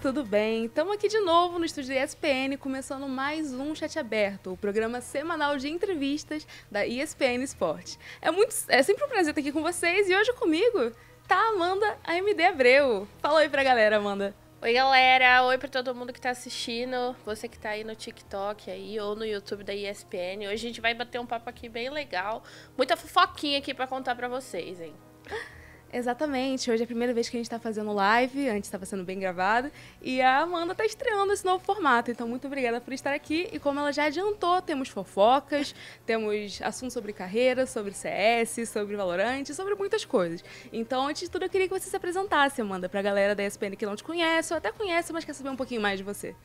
Tudo bem? Estamos aqui de novo no estúdio da ESPN, começando mais um Chat Aberto, o programa semanal de entrevistas da ESPN Esporte. É, muito, é sempre um prazer estar aqui com vocês e hoje comigo tá a Amanda AMD Abreu. Fala oi pra galera, Amanda. Oi, galera. Oi para todo mundo que tá assistindo. Você que tá aí no TikTok aí ou no YouTube da ESPN. Hoje a gente vai bater um papo aqui bem legal. Muita fofoquinha aqui para contar para vocês, hein? Exatamente. Hoje é a primeira vez que a gente está fazendo live, antes estava sendo bem gravado, e a Amanda está estreando esse novo formato. Então, muito obrigada por estar aqui. E como ela já adiantou, temos fofocas, temos assuntos sobre carreira, sobre CS, sobre Valorante, sobre muitas coisas. Então, antes de tudo, eu queria que você se apresentasse, Amanda, para a galera da ESPN que não te conhece, ou até conhece, mas quer saber um pouquinho mais de você.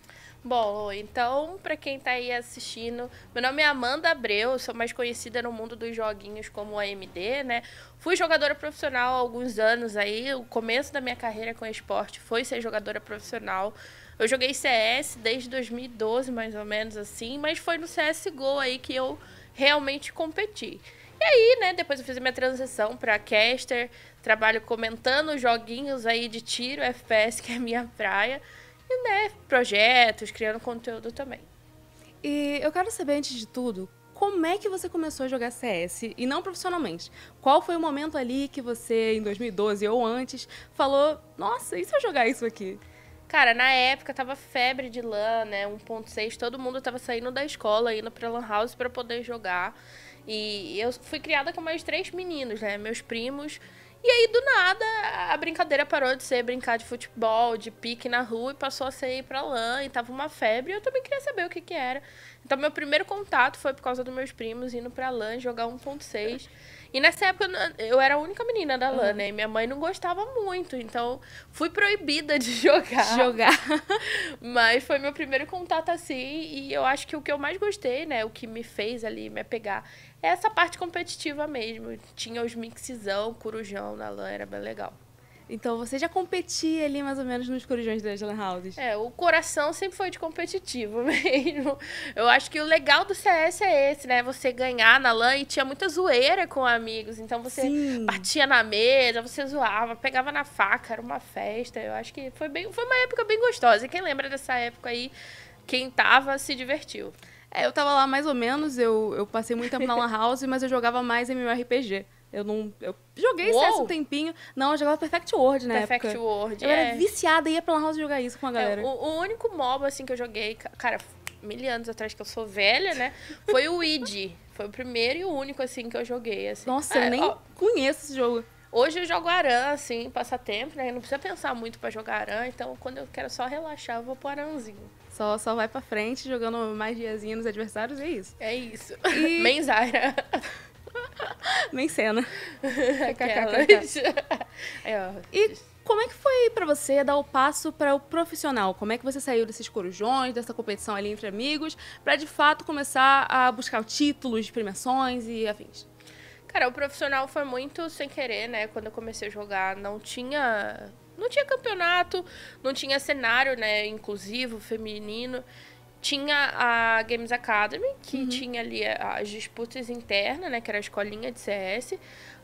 Bom, então, para quem tá aí assistindo, meu nome é Amanda Abreu, sou mais conhecida no mundo dos joguinhos como AMD, né? Fui jogadora profissional há alguns anos aí, o começo da minha carreira com esporte foi ser jogadora profissional. Eu joguei CS desde 2012, mais ou menos assim, mas foi no CSGO aí que eu realmente competi. E aí, né, depois eu fiz a minha transição para caster, trabalho comentando joguinhos aí de tiro, FPS, que é minha praia. E, né, projetos, criando conteúdo também. E eu quero saber, antes de tudo, como é que você começou a jogar CS e não profissionalmente? Qual foi o momento ali que você, em 2012 ou antes, falou: Nossa, e se eu jogar isso aqui? Cara, na época tava febre de LAN, né? 1.6, todo mundo tava saindo da escola, indo pra LAN house para poder jogar. E eu fui criada com mais três meninos, né? Meus primos e aí, do nada, a brincadeira parou de ser brincar de futebol, de pique na rua, e passou a ser ir pra lã, e tava uma febre, e eu também queria saber o que que era. Então, meu primeiro contato foi por causa dos meus primos indo pra lã jogar 1.6. E nessa época eu era a única menina da LAN, uhum. né? E minha mãe não gostava muito, então fui proibida de jogar. Jogar. Mas foi meu primeiro contato assim, e eu acho que o que eu mais gostei, né? O que me fez ali me apegar é essa parte competitiva mesmo. Tinha os mixzão, corujão na LAN, era bem legal. Então você já competia ali mais ou menos nos corujões das Lan Houses? É, o coração sempre foi de competitivo mesmo. Eu acho que o legal do CS é esse, né? Você ganhar na LAN e tinha muita zoeira com amigos. Então você Sim. batia na mesa, você zoava, pegava na faca, era uma festa. Eu acho que foi, bem, foi uma época bem gostosa. E quem lembra dessa época aí, quem tava se divertiu. É, eu tava lá mais ou menos, eu, eu passei muito tempo na Lan House, mas eu jogava mais MMORPG. Eu não. Eu joguei Uou. CS um tempinho. Não, eu jogava Perfect World na Perfect época. World. Eu é. era viciada e ia pra Lan House jogar isso com a é, galera. É, o, o, único MOBA assim que eu joguei, cara, mil anos atrás que eu sou velha, né? Foi o id Foi o primeiro e o único assim que eu joguei. Assim. Nossa, é, eu nem ó, conheço esse jogo. Hoje eu jogo Aran, assim, passatempo, né? Não precisa pensar muito para jogar Aran, então quando eu quero só relaxar, eu vou pro Aranzinho. Só, só vai pra frente, jogando mais diazinho nos adversários, é isso. É isso. E... Menzaira. Nem cena. e como é que foi para você dar o passo para o profissional? Como é que você saiu desses corujões, dessa competição ali entre amigos, para de fato começar a buscar títulos, premiações e afins? Cara, o profissional foi muito sem querer, né? Quando eu comecei a jogar, não tinha não tinha campeonato, não tinha cenário, né, inclusivo, feminino tinha a Games Academy, que uhum. tinha ali as disputas internas, né? Que era a escolinha de CS,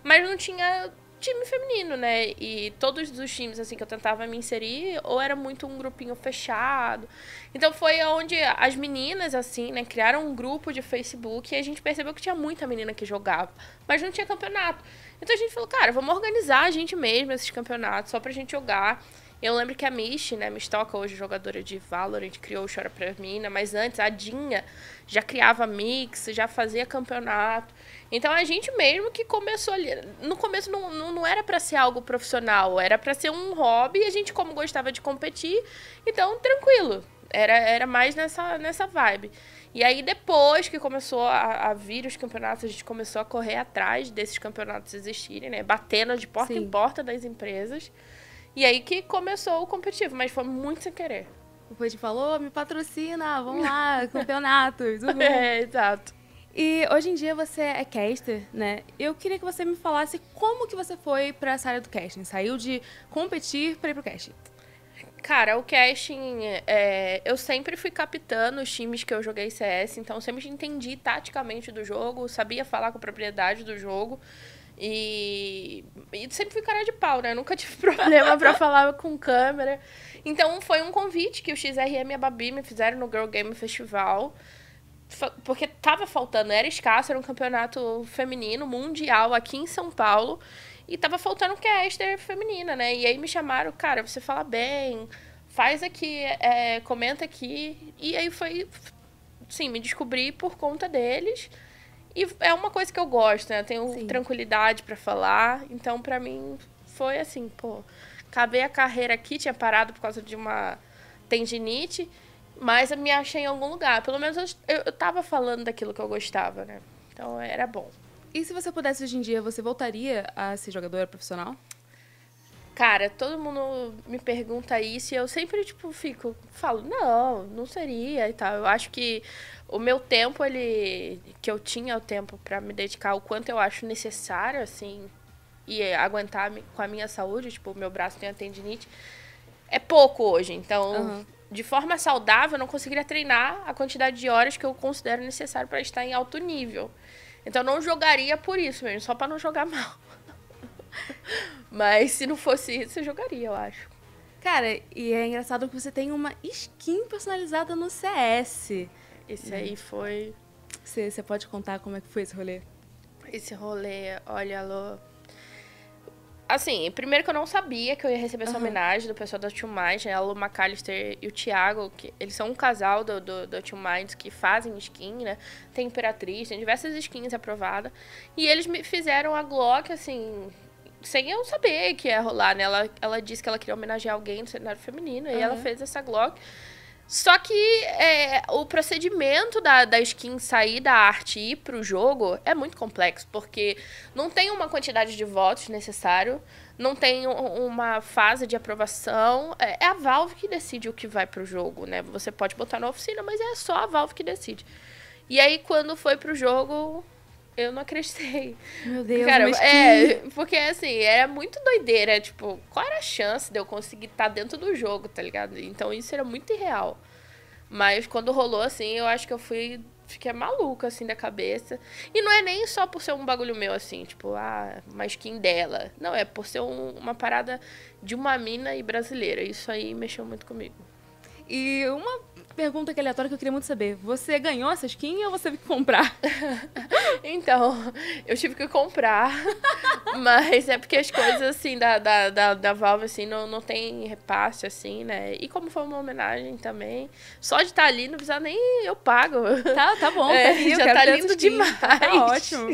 mas não tinha time feminino, né? E todos os times, assim, que eu tentava me inserir, ou era muito um grupinho fechado. Então foi onde as meninas, assim, né, criaram um grupo de Facebook e a gente percebeu que tinha muita menina que jogava, mas não tinha campeonato. Então a gente falou, cara, vamos organizar a gente mesmo esses campeonatos só pra gente jogar. Eu lembro que a Mish, né, Mistoca, hoje jogadora de Valorant, criou o Chora Pra Mina, mas antes a Dinha já criava mix, já fazia campeonato. Então a gente mesmo que começou ali. No começo não, não, não era para ser algo profissional, era para ser um hobby e a gente, como gostava de competir, então tranquilo. Era, era mais nessa, nessa vibe. E aí, depois que começou a, a, vir os campeonatos, a gente começou a correr atrás desses campeonatos existirem, né? Batendo de porta Sim. em porta das empresas. E aí que começou o competitivo, mas foi muito sem querer. O Pode falou, me patrocina, vamos lá, campeonatos. Uhum. É, exato. E hoje em dia você é caster, né? Eu queria que você me falasse como que você foi para essa área do casting. Saiu de competir para ir pro casting. Cara, o casting, é, eu sempre fui capitando os times que eu joguei CS, então sempre entendi taticamente do jogo, sabia falar com propriedade do jogo. E, e sempre fui cara de pau, né? Nunca tive problema pra falar com câmera. Então foi um convite que o XRM e a Babi me fizeram no Girl Game Festival. Porque tava faltando, era escasso, era um campeonato feminino mundial aqui em São Paulo. E tava faltando caster feminina, né? E aí me chamaram, cara, você fala bem, faz aqui, é, comenta aqui. E aí foi, sim, me descobri por conta deles. E é uma coisa que eu gosto, né? Eu tenho Sim. tranquilidade para falar. Então, para mim, foi assim, pô. Acabei a carreira aqui, tinha parado por causa de uma tendinite, mas eu me achei em algum lugar. Pelo menos eu, eu, tava falando daquilo que eu gostava, né? Então, era bom. E se você pudesse hoje em dia, você voltaria a ser jogadora profissional? Cara, todo mundo me pergunta isso e eu sempre, tipo, fico, falo, não, não seria e tal. Eu acho que o meu tempo, ele. que eu tinha o tempo para me dedicar o quanto eu acho necessário, assim, e aguentar com a minha saúde, tipo, o meu braço tem a tendinite, é pouco hoje. Então, uhum. de forma saudável, eu não conseguiria treinar a quantidade de horas que eu considero necessário para estar em alto nível. Então, eu não jogaria por isso mesmo, só para não jogar mal. Mas se não fosse isso, eu jogaria, eu acho. Cara, e é engraçado que você tem uma skin personalizada no CS. Esse aí foi. Você, pode contar como é que foi esse rolê? Esse rolê, olha, Alô. Assim, primeiro que eu não sabia que eu ia receber essa uhum. homenagem do pessoal da Tio Minds, né? A Lu McAllister e o Thiago, que eles são um casal do, do, do Minds que fazem skin, né? Tem Imperatriz, tem diversas skins aprovadas. E eles me fizeram a Glock, assim, sem eu saber que ia rolar, né? Ela, ela disse que ela queria homenagear alguém no cenário feminino, uhum. e ela fez essa Glock. Só que é, o procedimento da, da skin sair da arte e ir pro jogo é muito complexo, porque não tem uma quantidade de votos necessário, não tem uma fase de aprovação. É, é a Valve que decide o que vai pro jogo, né? Você pode botar na oficina, mas é só a Valve que decide. E aí, quando foi pro jogo, eu não acreditei. Meu Deus, Cara, mas é, que... porque assim, era muito doideira, tipo, qual era a chance de eu conseguir estar tá dentro do jogo, tá ligado? Então isso era muito irreal. Mas quando rolou assim, eu acho que eu fui fiquei maluca assim da cabeça. E não é nem só por ser um bagulho meu assim, tipo, ah, uma skin dela. Não, é por ser um, uma parada de uma mina e brasileira. Isso aí mexeu muito comigo. E uma pergunta que é aleatória que eu queria muito saber. Você ganhou essa skin ou você teve que comprar? então, eu tive que comprar. mas é porque as coisas, assim, da, da, da, da Valve, assim, não, não tem repasse, assim, né? E como foi uma homenagem também, só de estar tá ali, não precisa nem eu pago. Tá, tá bom. É, tá já tá lindo demais. Tá ótimo.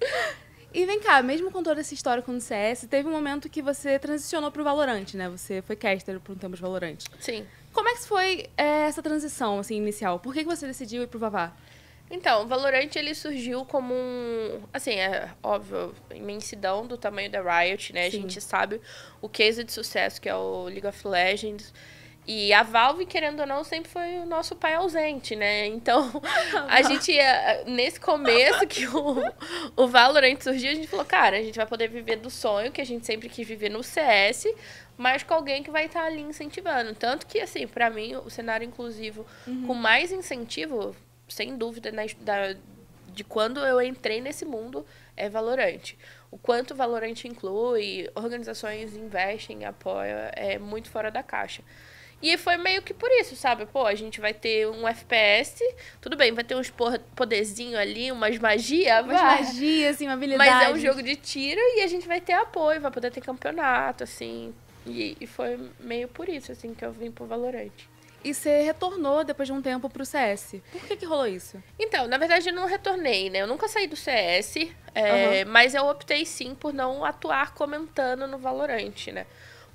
E vem cá, mesmo com toda essa história com o CS, teve um momento que você transicionou pro Valorant, né? Você foi caster por um tempo de Valorant. Sim. Como é que foi é, essa transição, assim, inicial? Por que, que você decidiu ir pro Vavá? Então, o Valorant, ele surgiu como um... Assim, é óbvio, imensidão do tamanho da Riot, né? Sim. A gente sabe o case de sucesso que é o League of Legends. E a Valve, querendo ou não, sempre foi o nosso pai ausente, né? Então, a gente, nesse começo que o, o Valorant surgiu, a gente falou, cara, a gente vai poder viver do sonho que a gente sempre quis viver no CS, mas com alguém que vai estar ali incentivando. Tanto que, assim, para mim, o cenário inclusivo uhum. com mais incentivo, sem dúvida, na, da, de quando eu entrei nesse mundo, é Valorante. O quanto Valorante inclui, organizações investem, apoiam, é muito fora da caixa. E foi meio que por isso, sabe? Pô, a gente vai ter um FPS, tudo bem, vai ter uns poderzinho ali, umas magia, umas magias, assim, uma habilidade. Mas é um jogo de tiro e a gente vai ter apoio, vai poder ter campeonato, assim. E, e foi meio por isso, assim, que eu vim pro Valorant. E você retornou depois de um tempo pro CS. Por que que rolou isso? Então, na verdade, eu não retornei, né? Eu nunca saí do CS, é, uhum. mas eu optei sim por não atuar comentando no Valorant, né?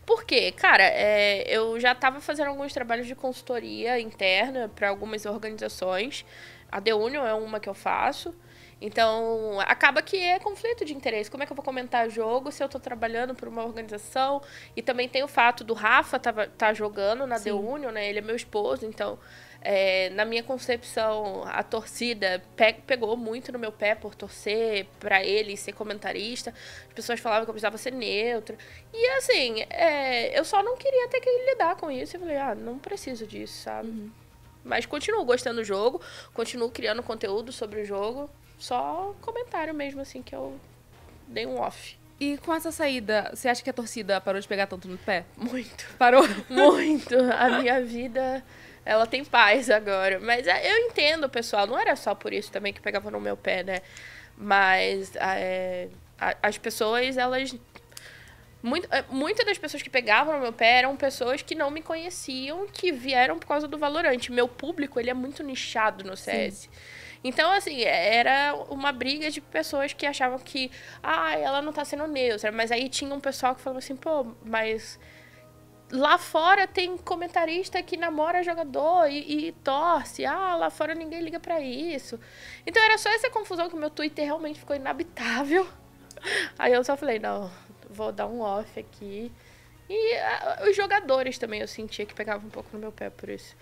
Por quê? Cara, é, eu já estava fazendo alguns trabalhos de consultoria interna para algumas organizações. A The Union é uma que eu faço. Então, acaba que é conflito de interesse. Como é que eu vou comentar jogo se eu estou trabalhando por uma organização? E também tem o fato do Rafa estar tá jogando na Sim. The Union, né? Ele é meu esposo, então... É, na minha concepção, a torcida pe pegou muito no meu pé por torcer para ele ser comentarista. As pessoas falavam que eu precisava ser neutra. E assim, é, eu só não queria ter que lidar com isso. Eu falei, ah, não preciso disso, sabe? Uhum. Mas continuo gostando do jogo, continuo criando conteúdo sobre o jogo. Só comentário mesmo, assim, que eu dei um off. E com essa saída, você acha que a torcida parou de pegar tanto no pé? Muito. Parou? Muito. A minha vida, ela tem paz agora. Mas é, eu entendo, pessoal. Não era só por isso também que pegava no meu pé, né? Mas é, as pessoas, elas muito, é, muitas das pessoas que pegavam no meu pé eram pessoas que não me conheciam, que vieram por causa do Valorante. Meu público, ele é muito nichado no CS. Sim. Então, assim, era uma briga de pessoas que achavam que, ah, ela não tá sendo neutra. Mas aí tinha um pessoal que falava assim, pô, mas lá fora tem comentarista que namora jogador e, e, torce. Ah, lá fora ninguém liga para isso. Então era só essa confusão que o meu Twitter realmente ficou inabitável. Aí eu só falei, não, vou dar um off aqui. E uh, os jogadores também eu sentia que pegavam um pouco no meu pé por isso.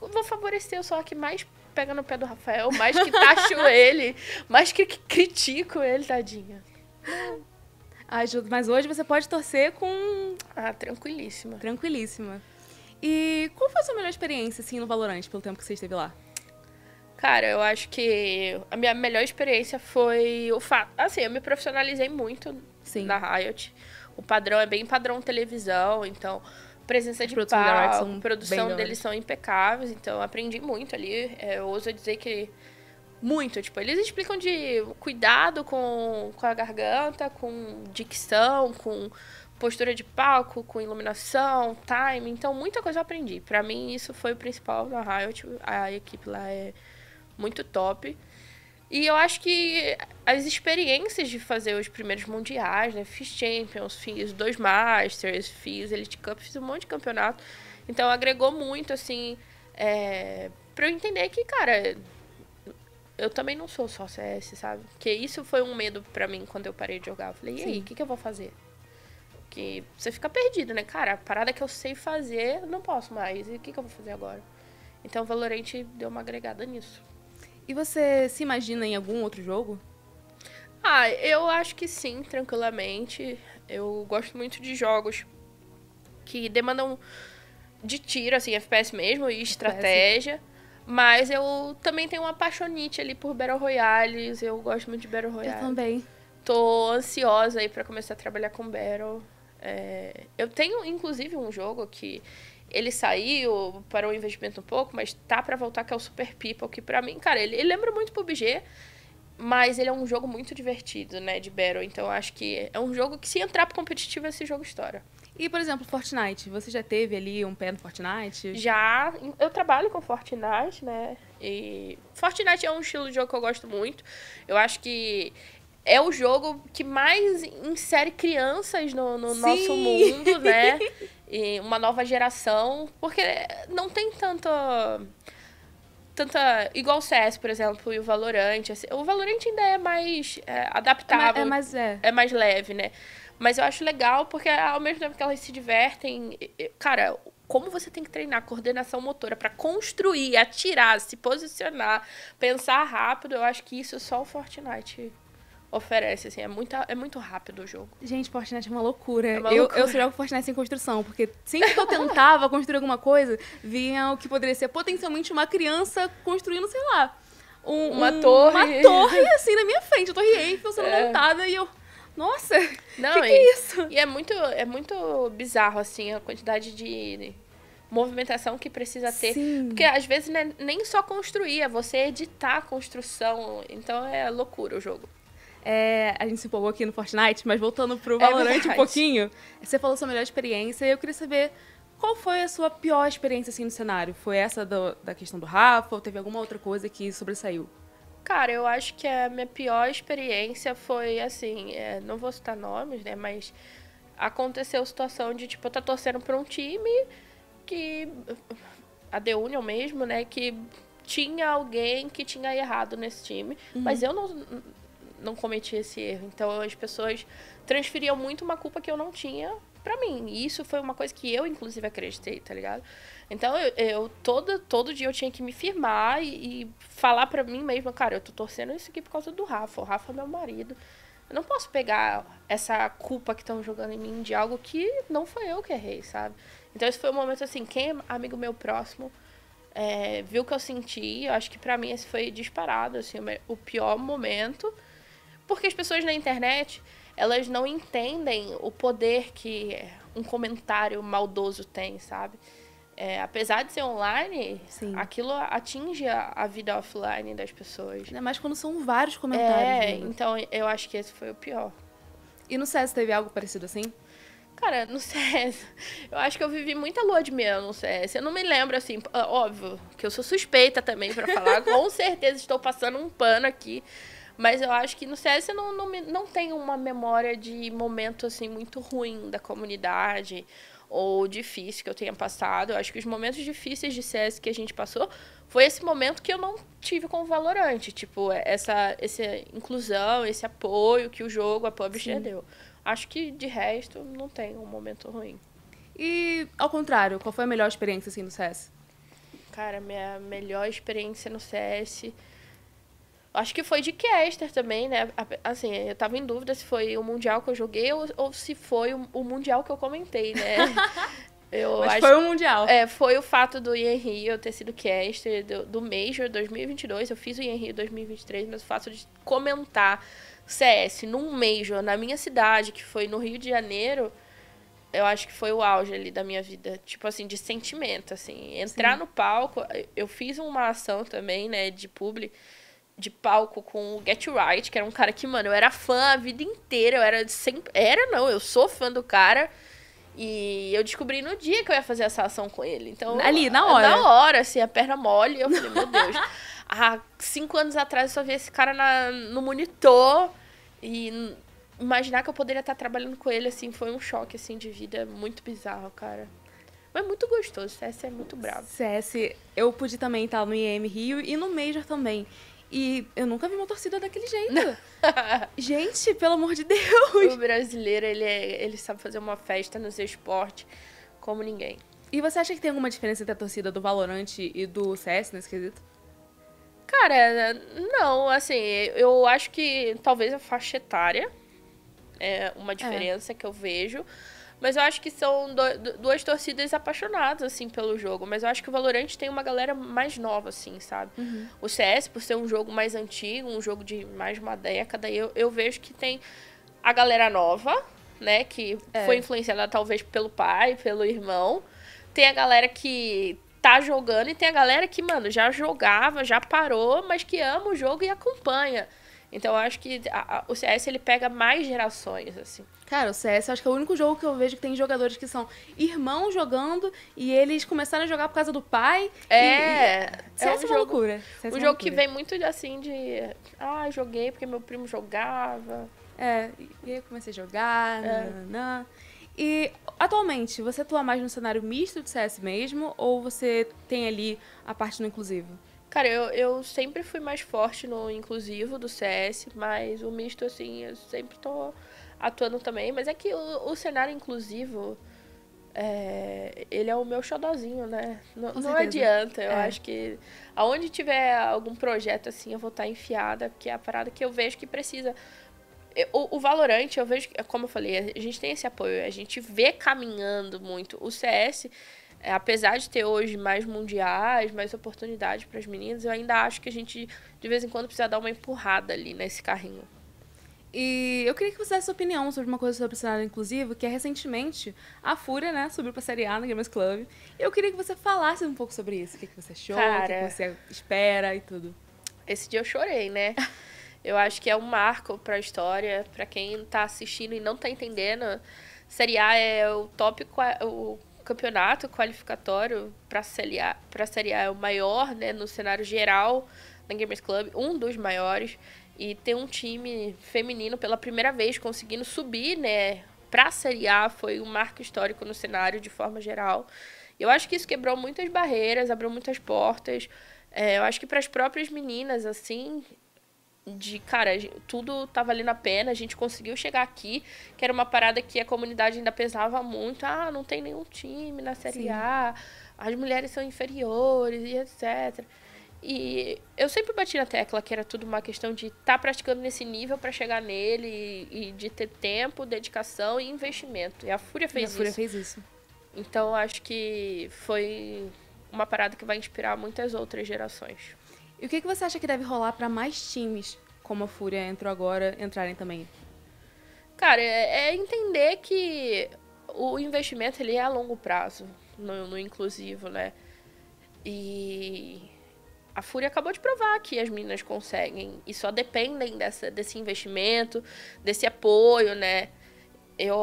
Eu vou favorecer só que mais pega no pé do Rafael, mais que taxo ele, mais que critico ele, tadinha. Ajuda, mas hoje você pode torcer com. Ah, tranquilíssima. Tranquilíssima. E qual foi a sua melhor experiência, assim, no Valorant, pelo tempo que você esteve lá? Cara, eu acho que a minha melhor experiência foi o fato. Assim, eu me profissionalizei muito Sim. na Riot. O padrão é bem padrão televisão, então presença de palco, produção deles são impecáveis, então aprendi muito ali. É, eu ouso dizer que muito, tipo, eles explicam de cuidado com, com a garganta, com dicção, com postura de palco, com iluminação, time, então muita coisa eu aprendi. Para mim isso foi o principal da Riot, a equipe lá é muito top. E eu acho que as experiências de fazer os primeiros mundiais, né? Fiz Champions, fiz dois Masters, fiz Elite Cup, fiz um monte de campeonato. Então agregou muito, assim, é, pra eu entender que, cara, eu também não sou só CS, sabe? Porque isso foi um medo para mim quando eu parei de jogar. Eu falei, e aí, o que, que eu vou fazer? Que você fica perdido, né? Cara, a parada que eu sei fazer, não posso mais. E o que, que eu vou fazer agora? Então o Valorant deu uma agregada nisso. E você se imagina em algum outro jogo? Ah, eu acho que sim, tranquilamente. Eu gosto muito de jogos que demandam de tiro, assim, FPS mesmo, e estratégia. Mas eu também tenho uma apaixonite ali por Battle Royales. Eu gosto muito de Battle Royale. Eu também. Tô ansiosa aí para começar a trabalhar com Battle. É... Eu tenho, inclusive, um jogo que ele saiu para um investimento um pouco, mas tá para voltar, que é o Super People, que para mim, cara, ele, ele lembra muito PUBG, mas ele é um jogo muito divertido, né, de Battle. Então acho que é um jogo que, se entrar pro competitivo, esse jogo estoura. E, por exemplo, Fortnite, você já teve ali um pé no Fortnite? Já. Eu trabalho com Fortnite, né? E Fortnite é um estilo de jogo que eu gosto muito. Eu acho que é o jogo que mais insere crianças no, no nosso mundo, né? e uma nova geração, porque não tem tanta tanta igual o CS, por exemplo, e o Valorant, assim, o Valorant ainda é mais é, adaptável, é mais, é. é mais leve, né? Mas eu acho legal porque ao mesmo tempo que elas se divertem, cara, como você tem que treinar coordenação motora para construir, atirar, se posicionar, pensar rápido, eu acho que isso só o Fortnite oferece, assim, é muito, é muito rápido o jogo. Gente, Fortnite é uma loucura. É uma eu, loucura. eu só jogo Fortnite sem construção, porque sempre que eu tentava construir alguma coisa, vinha o que poderia ser potencialmente uma criança construindo, sei lá, um, uma um, torre. Uma torre, assim, na minha frente, a torre Eiffel sendo é. montada, e eu... Nossa, Não, que, que é isso? E é muito, é muito bizarro, assim, a quantidade de movimentação que precisa ter. Sim. Porque às vezes não é nem só construir, é você editar a construção. Então é loucura o jogo. É, a gente se empolgou aqui no Fortnite, mas voltando pro Valorant é um pouquinho, você falou sua melhor experiência e eu queria saber qual foi a sua pior experiência assim no cenário? Foi essa do, da questão do Rafa ou teve alguma outra coisa que sobressaiu? Cara, eu acho que a minha pior experiência foi assim, é, não vou citar nomes, né, mas aconteceu a situação de tipo eu tá torcendo para um time que a The Union mesmo, né, que tinha alguém que tinha errado nesse time, uhum. mas eu não não cometi esse erro. Então as pessoas transferiam muito uma culpa que eu não tinha para mim. E isso foi uma coisa que eu, inclusive, acreditei, tá ligado? Então eu, eu todo, todo dia eu tinha que me firmar e, e falar para mim mesma, cara, eu tô torcendo isso aqui por causa do Rafa. O Rafa é meu marido. Eu não posso pegar essa culpa que estão jogando em mim de algo que não foi eu que errei, sabe? Então esse foi um momento assim, quem é amigo meu próximo é, viu o que eu senti, eu acho que para mim esse foi disparado, assim, o pior momento. Porque as pessoas na internet, elas não entendem o poder que um comentário maldoso tem, sabe? É, apesar de ser online, Sim. aquilo atinge a, a, vida offline das pessoas. Ainda mais quando são vários comentários. É, né? então eu acho que esse foi o pior. E no CS teve algo parecido assim? Cara, no CS, eu acho que eu vivi muita lua de mel no CS. Eu não me lembro, assim, óbvio, que eu sou suspeita também para falar. Com certeza estou passando um pano aqui. Mas eu acho que no CS eu não, não, não tenho uma memória de momento, assim, muito ruim da comunidade ou difícil que eu tenha passado. Eu acho que os momentos difíceis de CS que a gente passou foi esse momento que eu não tive com o Valorante. Tipo, essa, essa inclusão, esse apoio que o jogo, a publisher Sim. deu. Acho que de resto não tem um momento ruim. E ao contrário, qual foi a melhor experiência assim no CS? Cara, minha melhor experiência no CS. Acho que foi de caster também, né? Assim, eu tava em dúvida se foi o Mundial que eu joguei ou, ou se foi o, o, Mundial que eu comentei, né? Eu Mas acho, foi o Mundial. É, foi o fato do Ian Rio ter sido caster do, do Major 2022. Eu fiz o Ian Rio 2023, mas o fato de comentar CS num Major na minha cidade, que foi no Rio de Janeiro, eu acho que foi o auge ali da minha vida. Tipo assim, de sentimento, assim. Entrar Sim. no palco, eu fiz uma ação também, né, de publi, de palco com o Get Right, que era um cara que, mano, eu era fã a vida inteira, eu era sempre... Era não, eu sou fã do cara... E eu descobri no dia que eu ia fazer essa ação com ele. Então, ali, na hora. Na hora, assim, a perna mole. Eu falei, meu Deus. Há cinco anos atrás eu só vi esse cara na, no monitor. E imaginar que eu poderia estar trabalhando com ele, assim, foi um choque, assim, de vida muito bizarro, cara. Mas muito gostoso, CS é muito bravo. CS, eu pude também estar no IEM Rio e no Major também. E eu nunca vi uma torcida daquele jeito. Gente, pelo amor de Deus! O brasileiro, ele, é, ele sabe fazer uma festa no seu esporte como ninguém. E você acha que tem alguma diferença entre a torcida do Valorant e do CS nesse quesito? Cara, não, assim, eu acho que talvez a faixa etária é uma diferença é. que eu vejo. Mas eu acho que são do, duas torcidas apaixonadas, assim, pelo jogo. Mas eu acho que o Valorant tem uma galera mais nova, assim, sabe? Uhum. O CS, por ser um jogo mais antigo, um jogo de mais de uma década, eu, eu vejo que tem a galera nova, né? Que é. foi influenciada talvez pelo pai, pelo irmão. Tem a galera que tá jogando e tem a galera que, mano, já jogava, já parou, mas que ama o jogo e acompanha. Então eu acho que a, a, o CS ele pega mais gerações, assim. Cara, o CS eu acho que é o único jogo que eu vejo que tem jogadores que são irmãos jogando e eles começaram a jogar por causa do pai. É, e, e, CS é, um é uma loucura. CS um é jogo que vem muito assim de. Ah, joguei porque meu primo jogava. É, e eu comecei a jogar, é. nananã. E atualmente, você atua mais no cenário misto de CS mesmo ou você tem ali a parte no inclusivo? Cara, eu, eu sempre fui mais forte no inclusivo do CS, mas o misto, assim, eu sempre tô atuando também. Mas é que o, o cenário inclusivo, é, ele é o meu xodozinho, né? Não, não adianta. Eu é. acho que aonde tiver algum projeto assim, eu vou estar tá enfiada, porque é a parada que eu vejo que precisa. O, o Valorant, eu vejo, como eu falei, a gente tem esse apoio, a gente vê caminhando muito. O CS, é, apesar de ter hoje mais mundiais, mais oportunidades para as meninas, eu ainda acho que a gente, de vez em quando, precisa dar uma empurrada ali nesse carrinho. E eu queria que você desse sua opinião sobre uma coisa sobre o cenário inclusivo, que é recentemente a Fúria, né, subiu pra Série A no Gamers Club. E eu queria que você falasse um pouco sobre isso. O que, que você achou, Cara, o que, que você espera e tudo. Esse dia eu chorei, né? eu acho que é um marco pra história, para quem tá assistindo e não tá entendendo. Série A é o top, o campeonato qualificatório para A, Série A é o maior, né, no cenário geral da Gamers Club, um dos maiores e ter um time feminino pela primeira vez conseguindo subir, né, para a Série A foi um marco histórico no cenário de forma geral. Eu acho que isso quebrou muitas barreiras, abriu muitas portas. É, eu acho que para as próprias meninas, assim, de cara, tudo tava valendo a pena, a gente conseguiu chegar aqui, que era uma parada que a comunidade ainda pesava muito. Ah, não tem nenhum time na Série Sim. A, as mulheres são inferiores e etc. E eu sempre bati na tecla que era tudo uma questão de estar tá praticando nesse nível para chegar nele e, e, de ter tempo, dedicação e investimento. E a Fúria fez isso. A Fúria fez isso. Então acho que foi uma parada que vai inspirar muitas outras gerações. E o que, que você acha que deve rolar para mais times como a Fúria entrou agora, entrarem também? Cara, é, é entender que o investimento ele é a longo prazo no, no inclusivo, né? E a Fúria acabou de provar que as meninas conseguem e só dependem dessa, desse investimento, desse apoio, né? Eu,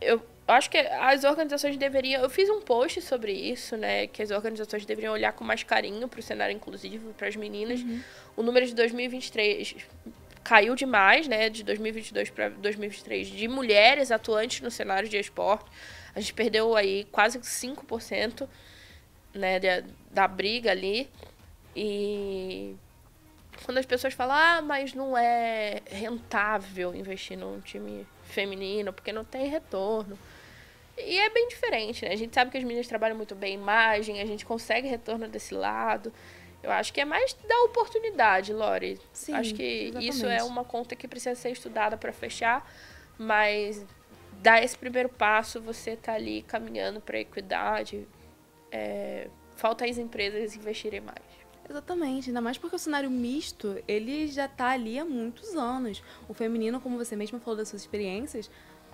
eu acho que as organizações deveriam. Eu fiz um post sobre isso, né? Que as organizações deveriam olhar com mais carinho para o cenário inclusivo, para as meninas. Uhum. O número de 2023 caiu demais, né? De 2022 para 2023, de mulheres atuantes no cenário de esporte. A gente perdeu aí quase 5% né, da, da briga ali. E quando as pessoas falam, ah, mas não é rentável investir num time feminino, porque não tem retorno. E é bem diferente, né? A gente sabe que as meninas trabalham muito bem imagem, a gente consegue retorno desse lado. Eu acho que é mais da oportunidade, Lori. Sim, acho que exatamente. isso é uma conta que precisa ser estudada para fechar, mas dar esse primeiro passo, você tá ali caminhando para equidade. É, falta as empresas investirem mais. Exatamente, ainda mais porque o cenário misto, ele já tá ali há muitos anos. O feminino, como você mesma falou das suas experiências,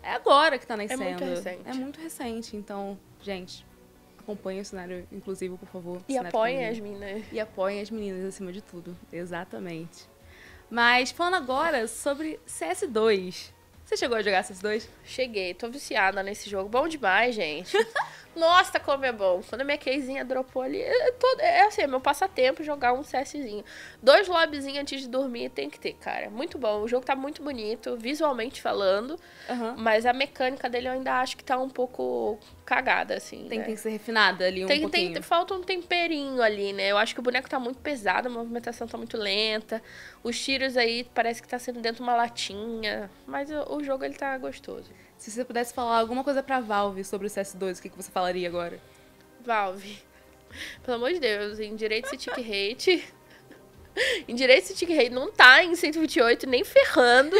é agora que tá nascendo. É muito recente. É muito recente, então, gente, acompanhe o cenário inclusivo, por favor. E apoiem as meninas. E apoiem as meninas acima de tudo, exatamente. Mas falando agora sobre CS2. Você chegou a jogar CS2? Cheguei, tô viciada nesse jogo. Bom demais, gente. Nossa, como é bom. Quando a minha casezinha dropou ali, é, todo, é assim, é meu passatempo jogar um CSzinho. Dois lobbyzinhos antes de dormir tem que ter, cara. Muito bom. O jogo tá muito bonito, visualmente falando. Uhum. Mas a mecânica dele eu ainda acho que tá um pouco cagada, assim. Tem, né? tem que ser refinada ali um tem, pouquinho. tem, falta um temperinho ali, né? Eu acho que o boneco tá muito pesado, a movimentação tá muito lenta. Os tiros aí parece que tá sendo dentro de uma latinha. Mas o, o jogo ele tá gostoso. Se você pudesse falar alguma coisa pra Valve sobre o CS2, o que, que você falaria agora? Valve. Pelo amor de Deus, em direito se tick rate. direito se tick rate não tá em 128 nem ferrando.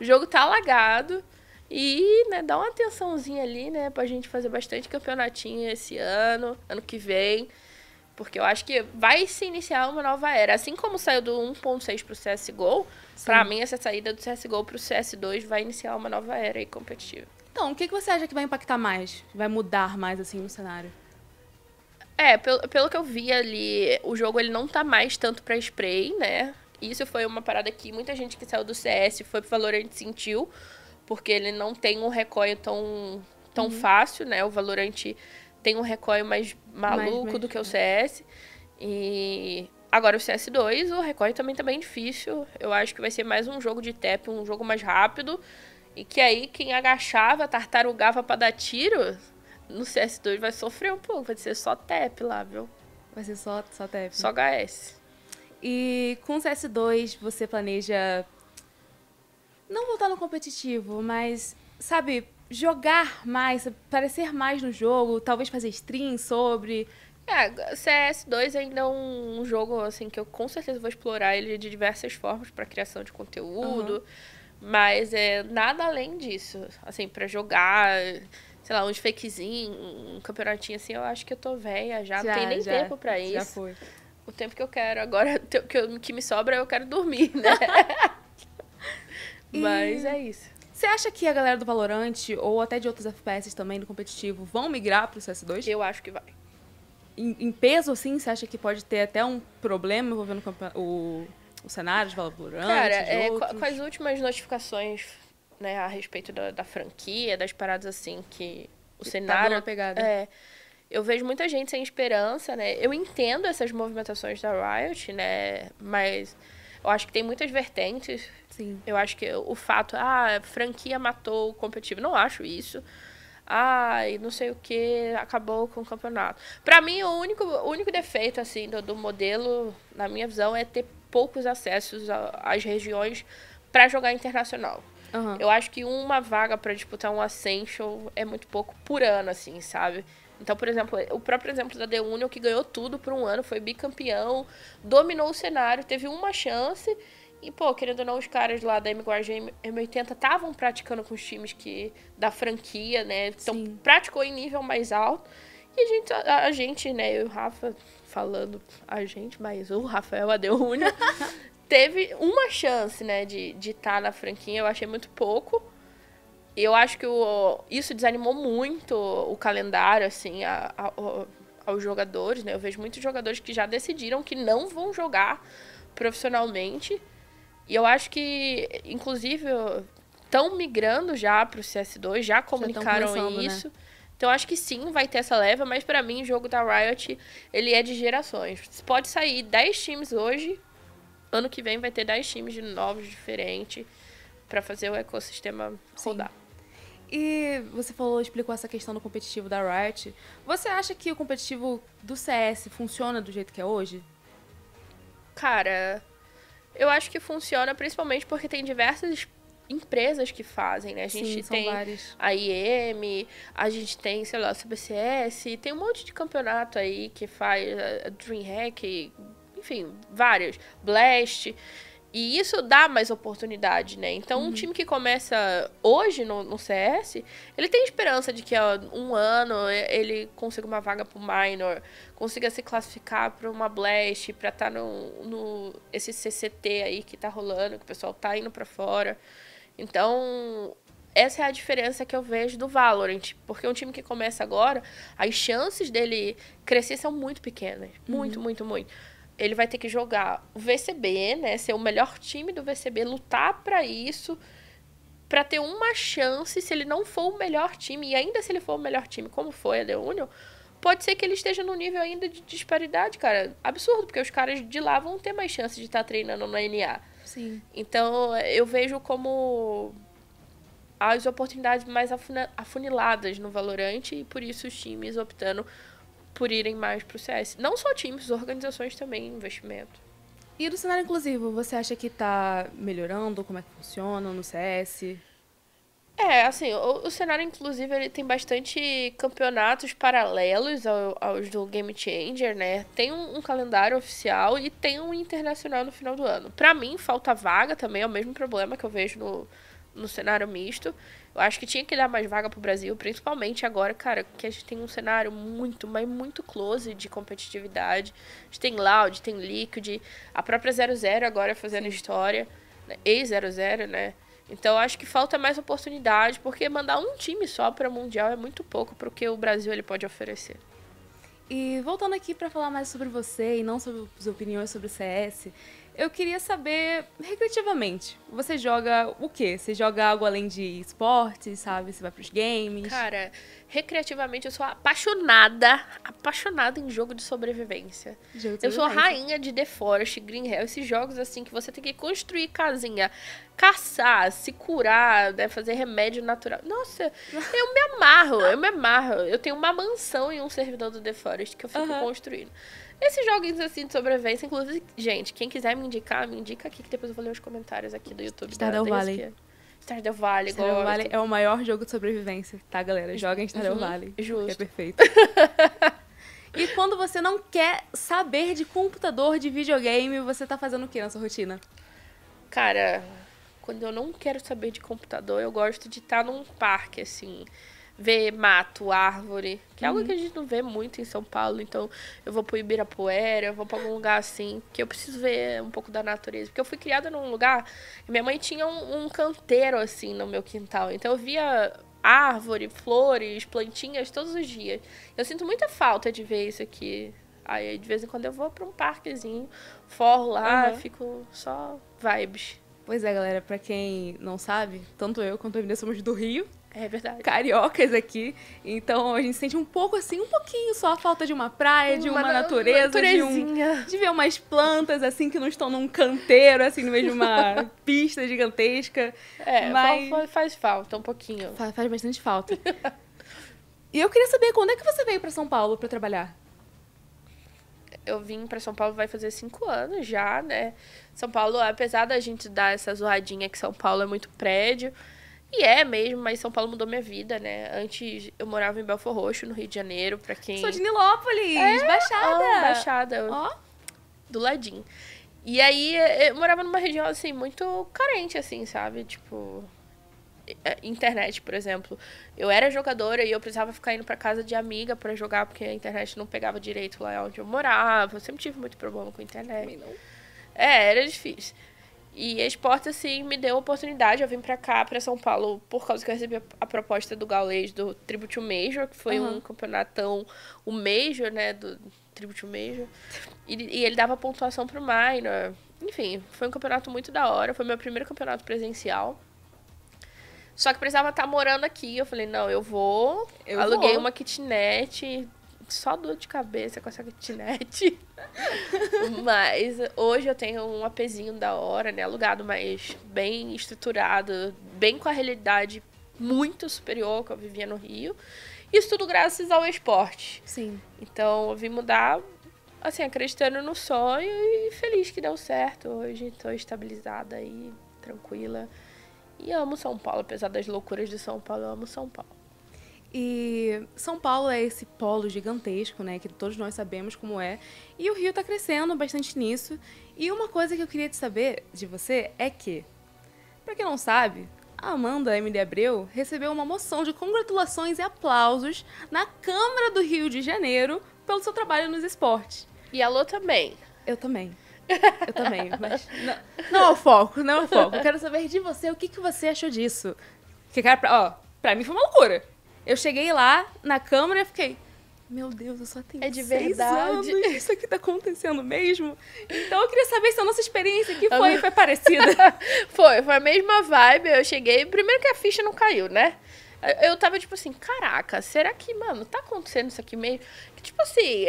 o jogo tá alagado. E, né, dá uma atençãozinha ali, né, pra gente fazer bastante campeonatinho esse ano, ano que vem. Porque eu acho que vai se iniciar uma nova era. Assim como saiu do 1.6 pro CSGO, Sim. pra mim essa saída do CSGO pro CS2 vai iniciar uma nova era aí competitiva. Então, o que, que você acha que vai impactar mais? Vai mudar mais, assim, no cenário? É, pelo, pelo que eu vi ali, o jogo ele não tá mais tanto pra spray, né? Isso foi uma parada que muita gente que saiu do CS foi pro Valorant sentiu, porque ele não tem um recoil tão, tão fácil, né? O Valorant tem um recoil mais maluco mais do que o CS. E agora o CS2, o recoil também tá bem difícil. Eu acho que vai ser mais um jogo de tap, um jogo mais rápido. E que aí quem agachava, tartarugava pra dar tiro, no CS2 vai sofrer um pouco. Vai ser só tap lá, viu? Vai ser só, só TF? Só HS. E com o CS2, você planeja não voltar no competitivo, mas, sabe, jogar mais, aparecer mais no jogo, talvez fazer stream sobre. É, CS2 ainda é um jogo assim que eu com certeza vou explorar ele de diversas formas para criação de conteúdo, mas é nada além disso, assim, para jogar, sei lá, uns fakezinhos, um campeonatinho assim, eu acho que eu tô velha já, não tem nem já, tempo para Já isso. foi. O tempo que eu quero agora, que, eu- que me sobra, eu quero dormir, né? Mas é isso. Você acha que a galera do Valorant, ou até de outros FPS também, do competitivo, vão migrar pro CS2? Eu acho que vai. Em, em peso, assim, você acha que pode ter até um problema envolvendo o, o, cenário de Valorant? Cara, de é, com, as últimas notificações né, a respeito da, da franquia, das paradas assim que o Tá cenário. uma pegada. É, eu vejo muita gente sem esperança, né? Eu entendo essas movimentações da Riot, né? Mas eu acho que tem muitas vertentes. Sim. Eu acho que o fato, ah, franquia matou o competitivo. Não acho isso. Ah, e não sei o que, acabou com o campeonato. Pra mim, o único, o único defeito, assim, do, do modelo, na minha visão, é ter poucos acessos a- às regiões pra jogar internacional. Aham. Eu acho que uma vaga pra disputar um Ascension é muito pouco por ano, assim, sabe? Então, por exemplo, o próprio exemplo da The Union, que ganhou tudo por um ano, foi bicampeão, dominou o cenário, teve uma chance. E, pô, querendo ou não, os caras lá da MGuard M80 estavam praticando com os times que da franquia, né? Então, Sim. praticou em nível mais alto. E a gente, a, a gente, né, eu e o Rafa falando a gente, mas o Rafael, a The Union, teve uma chance, né, de estar de tá na franquia. Eu achei muito pouco. Eu acho que o, isso desanimou muito o calendário, assim, a, a, aos jogadores, né? Eu vejo muitos jogadores que já decidiram que não vão jogar profissionalmente. E eu acho que, inclusive, estão migrando já para o CS2, já comunicaram já né? isso. Né? Então acho que sim, vai ter essa leva, mas para mim o jogo da Riot, ele é de gerações. Pode sair 10 times hoje, ano que vem vai ter 10 times de novos diferentes para fazer o ecossistema rodar. Sim. E você falou, explicou essa questão do competitivo da Riot. Você acha que o competitivo do CS funciona do jeito que é hoje? Cara, eu acho que funciona principalmente porque tem diversas empresas que fazem, né? A gente Sim, tem a IEM, a gente tem, sei lá, a CBCS, tem um monte de campeonato aí que faz a DreamHack, enfim, vários, Blast. E isso dá mais oportunidade, né? Então, uhum. um time que começa hoje no, no, CS, ele tem esperança de que ó, um ano ele consiga uma vaga pro minor, consiga se classificar para uma blast, para estar tá no, no esse CCT aí que tá rolando, que o pessoal tá indo para fora. Então, essa é a diferença que eu vejo do Valorant. Porque um time que começa agora, as chances dele crescer são muito pequenas. Muito, uhum. muito, muito. Ele vai ter que jogar o VCB, né? Ser o melhor time do VCB, lutar para isso, para ter uma chance, se ele não for o melhor time, e ainda se ele for o melhor time, como foi a The Union, pode ser que ele esteja num nível ainda de disparidade, cara. Absurdo, porque os caras de lá vão ter mais chance de estar tá treinando no NA. Sim. Então, eu vejo como as oportunidades mais afuniladas no Valorante e por isso os times optando por irem mais pro CS. Não só times, organizações também, investimento. E do cenário inclusivo, você acha que tá melhorando? Como é que funciona no CS? É, assim, o, o, cenário, inclusive, ele tem bastante campeonatos paralelos ao, aos do Game Changer, né? Tem um, um, calendário oficial e tem um internacional no final do ano. Para mim, falta vaga também, é o mesmo problema que eu vejo no, no cenário misto. Eu acho que tinha que dar mais vaga pro Brasil, principalmente agora, cara, que a gente tem um cenário muito, mas muito close de competitividade. A gente tem Loud, tem Liquid, a própria 00 agora fazendo Sim. história, né? E00, né? Então acho que falta mais oportunidade, porque mandar um time só para mundial é muito pouco para o que o Brasil ele pode oferecer. E voltando aqui para falar mais sobre você e não sobre as opiniões sobre o CS, eu queria saber, recreativamente, você joga o quê? Você joga algo além de esportes, sabe? Você vai pros games? Cara, recreativamente eu sou apaixonada, apaixonada em jogo de sobrevivência. Jogo de eu sou rainha de The Forest, Green Hell, esses jogos assim que você tem que construir casinha, caçar, se curar, né, fazer remédio natural. Nossa, eu me amarro, eu me amarro. Eu tenho uma mansão em um servidor do The Forest que eu fico uhum. construindo. Esses joguinhos assim de sobrevivência, inclusive, gente, quem quiser me indicar, me indica aqui que depois eu vou ler os comentários aqui do YouTube. Stardew Valley. Stardew Valley, Stardew Valley é o maior jogo de sobrevivência, tá, galera? Joga em Stardew uhum, Valley. Justo. é perfeito. e quando você não quer saber de computador, de videogame, você tá fazendo o que na sua rotina? Cara, quando eu não quero saber de computador, eu gosto de estar tá num parque, assim ver mato, árvore, que é algo uhum. que a gente não vê muito em São Paulo. Então, eu vou pro Ibirapuera, eu vou pra algum lugar assim, que eu preciso ver um pouco da natureza. Porque eu fui criada num lugar, minha mãe tinha um, um canteiro assim no meu quintal. Então, eu via árvore, flores, plantinhas todos os dias. Eu sinto muita falta de ver isso aqui. Aí, de vez em quando, eu vou pra um parquezinho, forro lá, uhum. fico só vibes. Pois é, galera, pra quem não sabe, tanto eu quanto a Emília somos do Rio. É verdade. Cariocas aqui. Então a gente sente um pouco assim, um pouquinho só a falta de uma praia, de uma, natureza, de, um, de ver umas plantas assim que não estão num canteiro, assim, no meio de uma pista gigantesca. É, mas faz falta um pouquinho. Faz, faz bastante falta. e eu queria saber quando é que você veio para São Paulo para trabalhar? Eu vim para São Paulo vai fazer cinco anos já, né? São Paulo, apesar da gente dar essa zoadinha que São Paulo é muito prédio, e é mesmo, mas São Paulo mudou minha vida, né? Antes eu morava em Belfor Roxo, no Rio de Janeiro, pra quem. Sou de Nilópolis, é? Baixada. Oh, baixada. Ó. Do ladinho. E aí eu morava numa região, assim, muito carente, assim, sabe? Tipo. É, internet, por exemplo. Eu era jogadora e eu precisava ficar indo para casa de amiga para jogar, porque a internet não pegava direito lá onde eu morava. Eu sempre tive muito problema com a internet. Também não. É, era difícil. E a esporte, assim, me deu a oportunidade. Eu vim pra cá, pra São Paulo, por causa que eu recebi a proposta do Gaulês do Tribute Major, que foi uhum. um campeonatão, o Major, né, do Tribute Major. E, e ele dava pontuação pro minor. Enfim, foi um campeonato muito da hora. Foi meu primeiro campeonato presencial. Só que precisava estar morando aqui. Eu falei, não, eu vou. Eu Aluguei vou. uma kitnet, só dor de cabeça com essa kitnet. mas hoje eu tenho um apezinho da hora, né? Alugado, mas bem estruturado, bem com a realidade muito superior que eu vivia no Rio. Isso tudo graças ao esporte. Sim. Então eu vim mudar, assim, acreditando no sonho e feliz que deu certo. Hoje estou estabilizada aí, tranquila. E amo São Paulo, apesar das loucuras de São Paulo, eu amo São Paulo. E São Paulo é esse polo gigantesco, né, que todos nós sabemos como é. E o Rio está crescendo bastante nisso. E uma coisa que eu queria te saber de você é que, para quem não sabe, a Amanda Emily Abreu recebeu uma moção de congratulações e aplausos na Câmara do Rio de Janeiro pelo seu trabalho nos esportes. E a Lô também. Eu também. Eu também, mas não, não é o foco, não é o foco. Eu quero saber de você o que, que você achou disso. Que, cara, pra, ó, pra mim foi uma loucura. Eu cheguei lá na câmera e fiquei, meu Deus, eu só tenho É de verdade. Anos, isso aqui tá acontecendo mesmo? Então eu queria saber se a nossa experiência aqui foi, foi parecida. foi, foi a mesma vibe. Eu cheguei, primeiro que a ficha não caiu, né? Eu tava tipo assim, caraca, será que, mano, tá acontecendo isso aqui mesmo? Que, tipo assim,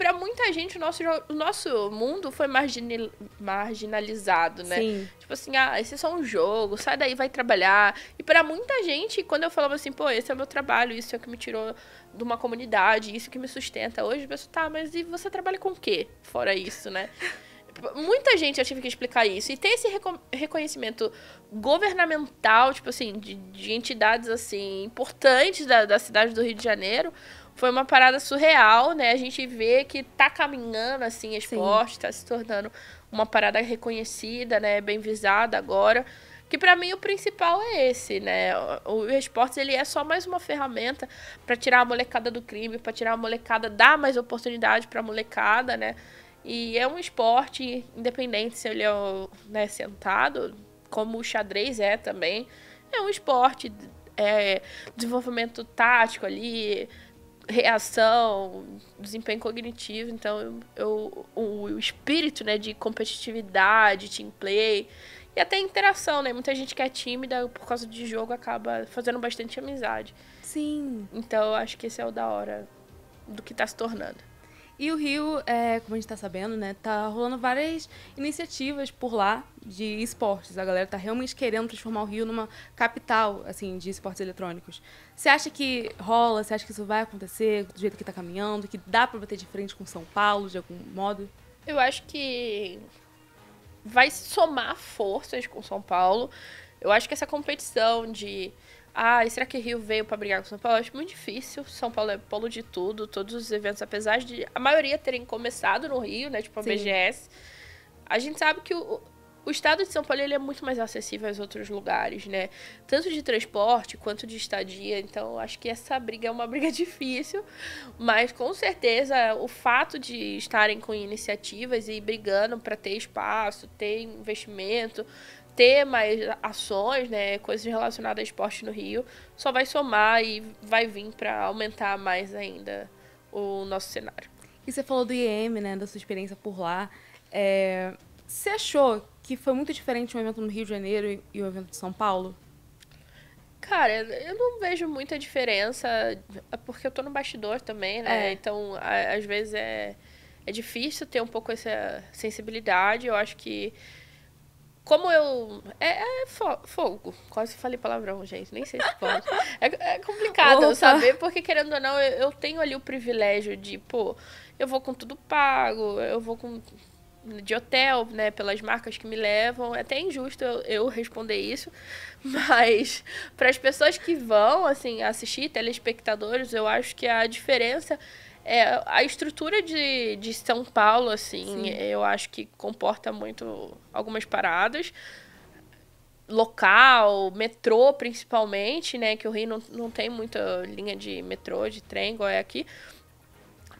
para muita gente, o nosso, o nosso mundo foi marginal, marginalizado, né? Sim. Tipo assim, ah, esse é só um jogo, sai daí, vai trabalhar. E para muita gente, quando eu falava assim, pô, esse é o meu trabalho, isso é o que me tirou de uma comunidade, isso que me sustenta. Hoje, a pessoa, tá, mas e você trabalha com o quê? Fora isso, né? Muita gente eu tive que explicar isso. E ter esse reconhecimento governamental, tipo assim, de, de entidades assim importantes da, da cidade do Rio de Janeiro, foi uma parada surreal, né? A gente vê que tá caminhando, assim, esporte, Sim. tá se tornando uma parada reconhecida, né? Bem visada agora. Que para mim o principal é esse, né? O esportes ele é só mais uma ferramenta para tirar a molecada do crime, para tirar a molecada, dar mais oportunidade para a molecada, né? E é um esporte independente se ele é né, sentado, como o xadrez é também. É um esporte, é desenvolvimento tático ali, reação, desempenho cognitivo. Então, eu, o, o espírito né, de competitividade, team play e até interação, né? Muita gente que é tímida por causa de jogo acaba fazendo bastante amizade. Sim. Então, eu acho que esse é o da hora do que está se tornando. E o Rio, é, como a gente está sabendo, né, tá rolando várias iniciativas por lá de esportes. A galera tá realmente querendo transformar o Rio numa capital, assim, de esportes eletrônicos. Você acha que rola? Você acha que isso vai acontecer do jeito que está caminhando? Que dá para bater de frente com São Paulo, de algum modo? Eu acho que vai somar forças com São Paulo. Eu acho que essa competição de ah, será que Rio veio para brigar com São Paulo? Eu acho muito difícil. São Paulo é polo de tudo. Todos os eventos, apesar de a maioria terem começado no Rio, né? Tipo a Sim. BGS. A gente sabe que o, o estado de São Paulo ele é muito mais acessível aos outros lugares, né? Tanto de transporte quanto de estadia. Então, acho que essa briga é uma briga difícil. Mas, com certeza, o fato de estarem com iniciativas e brigando para ter espaço, ter investimento, ter mais ações, né, coisas relacionadas ao esporte no Rio, só vai somar e vai vir para aumentar mais ainda o nosso cenário. E você falou do IEM, né, da sua experiência por lá. É... Você achou que foi muito diferente um evento no Rio de Janeiro e o um evento de São Paulo? Cara, eu não vejo muita diferença, é porque eu tô no bastidor também, né? É. Então, às vezes é, é difícil ter um pouco essa sensibilidade. Eu acho que como eu. É, é fogo. Quase falei palavrão, gente. Nem sei se pode. É, é complicado Opa. saber, porque querendo ou não, eu, eu, tenho ali o privilégio de, pô, eu vou com tudo pago, eu vou com. De hotel, né? Pelas marcas que me levam. É até injusto eu, eu responder isso. Mas, para as pessoas que vão, assim, assistir, telespectadores, eu acho que a diferença é, a estrutura de, de São Paulo, assim, Sim. eu acho que comporta muito algumas paradas. Local, metrô principalmente, né? Que o Rio não, não tem muita linha de metrô, de trem, igual é aqui.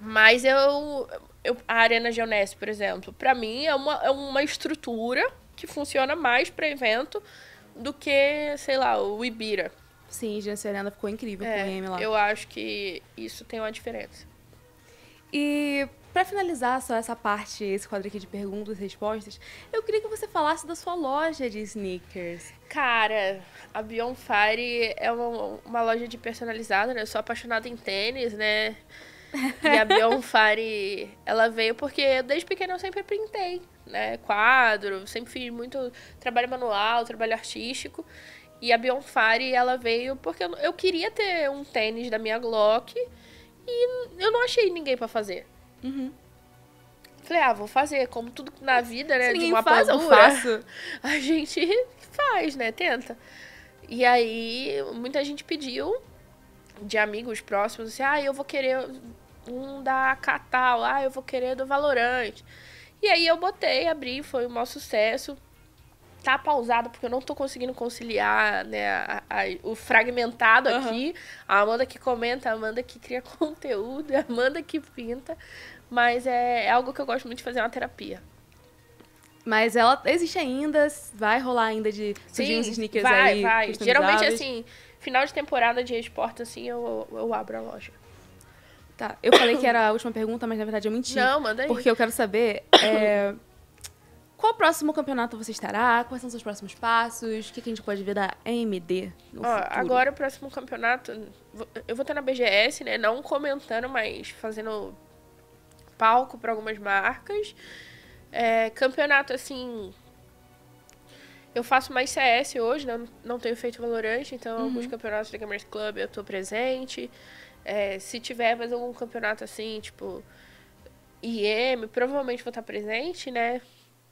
Mas eu, eu a Arena Geonese, por exemplo, para mim é uma, é uma estrutura que funciona mais para evento do que, sei lá, o Ibira. Sim, Gente Arena ficou incrível É, com o M lá. eu acho que isso tem uma diferença. E pra finalizar só essa parte, esse quadro aqui de perguntas e respostas, eu queria que você falasse da sua loja de sneakers. Cara, a Beyond Fire é uma, uma loja de personalizada, né? Eu sou apaixonada em tênis, né? E a Beyond Fire, ela veio porque eu, desde pequena eu sempre printei, né? Quadro, sempre fiz muito trabalho manual, trabalho artístico. E a Beyond Fire, ela veio porque eu, eu queria ter um tênis da minha Glock e eu não achei ninguém pra fazer. Uhum. Falei, ah, vou fazer, como tudo na vida, né? Se de uma faz, eu faço. a gente faz, né? Tenta. E aí, muita gente pediu de amigos próximos, assim, ah, eu vou querer um da Catal, ah, eu vou querer do Valorante. E aí eu botei, abri, foi um maior sucesso. Tá pausado porque eu não tô conseguindo conciliar, né, a- a- o fragmentado Aham. aqui. A Amanda que comenta, a Amanda que cria conteúdo, a Amanda que pinta. Mas é, é algo que eu gosto muito de fazer, é uma terapia. Mas ela existe ainda, vai rolar ainda de surgir uns sneakers vai, aí. vai. customizáveis. Geralmente, assim, final de temporada de esporte, assim, eu, eu abro a loja. Tá, eu falei que era a última pergunta, mas na verdade eu menti. Não, manda aí. Porque eu quero saber é, qual próximo campeonato você estará, quais são seus próximos passos, o que, que a gente pode ver da AMD no Ó, futuro. agora o próximo campeonato, eu vou estar na BGS, né? Não comentando, mas fazendo palco para algumas marcas. É, campeonato, assim. Eu faço mais CS hoje, não, não tenho feito Valorant, então alguns campeonatos da Gamers Club eu tô presente. É, se tiver mais algum campeonato assim, tipo IM, provavelmente vou estar presente, né?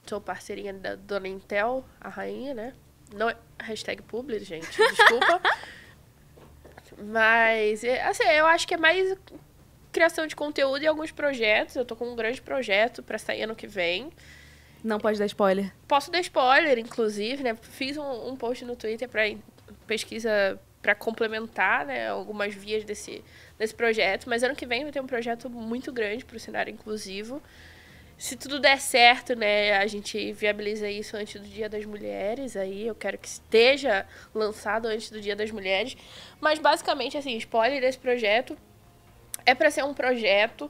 Sou parceirinha da Dona Intel, a rainha, né? Não, é- hashtag publi, gente, desculpa. Mas, é, assim, eu acho que é mais criação de conteúdo e alguns projetos. Eu tô com um grande projeto pra sair ano que vem. Não pode dar spoiler. Posso dar spoiler, inclusive, né? Fiz um, um post no Twitter para pesquisa para complementar, né, algumas vias desse, desse projeto. Mas ano que vem vai ter um projeto muito grande para o cenário inclusivo. Se tudo der certo, né, a gente viabiliza isso antes do Dia das Mulheres. Aí eu quero que esteja lançado antes do Dia das Mulheres. Mas basicamente, assim, spoiler desse projeto é para ser um projeto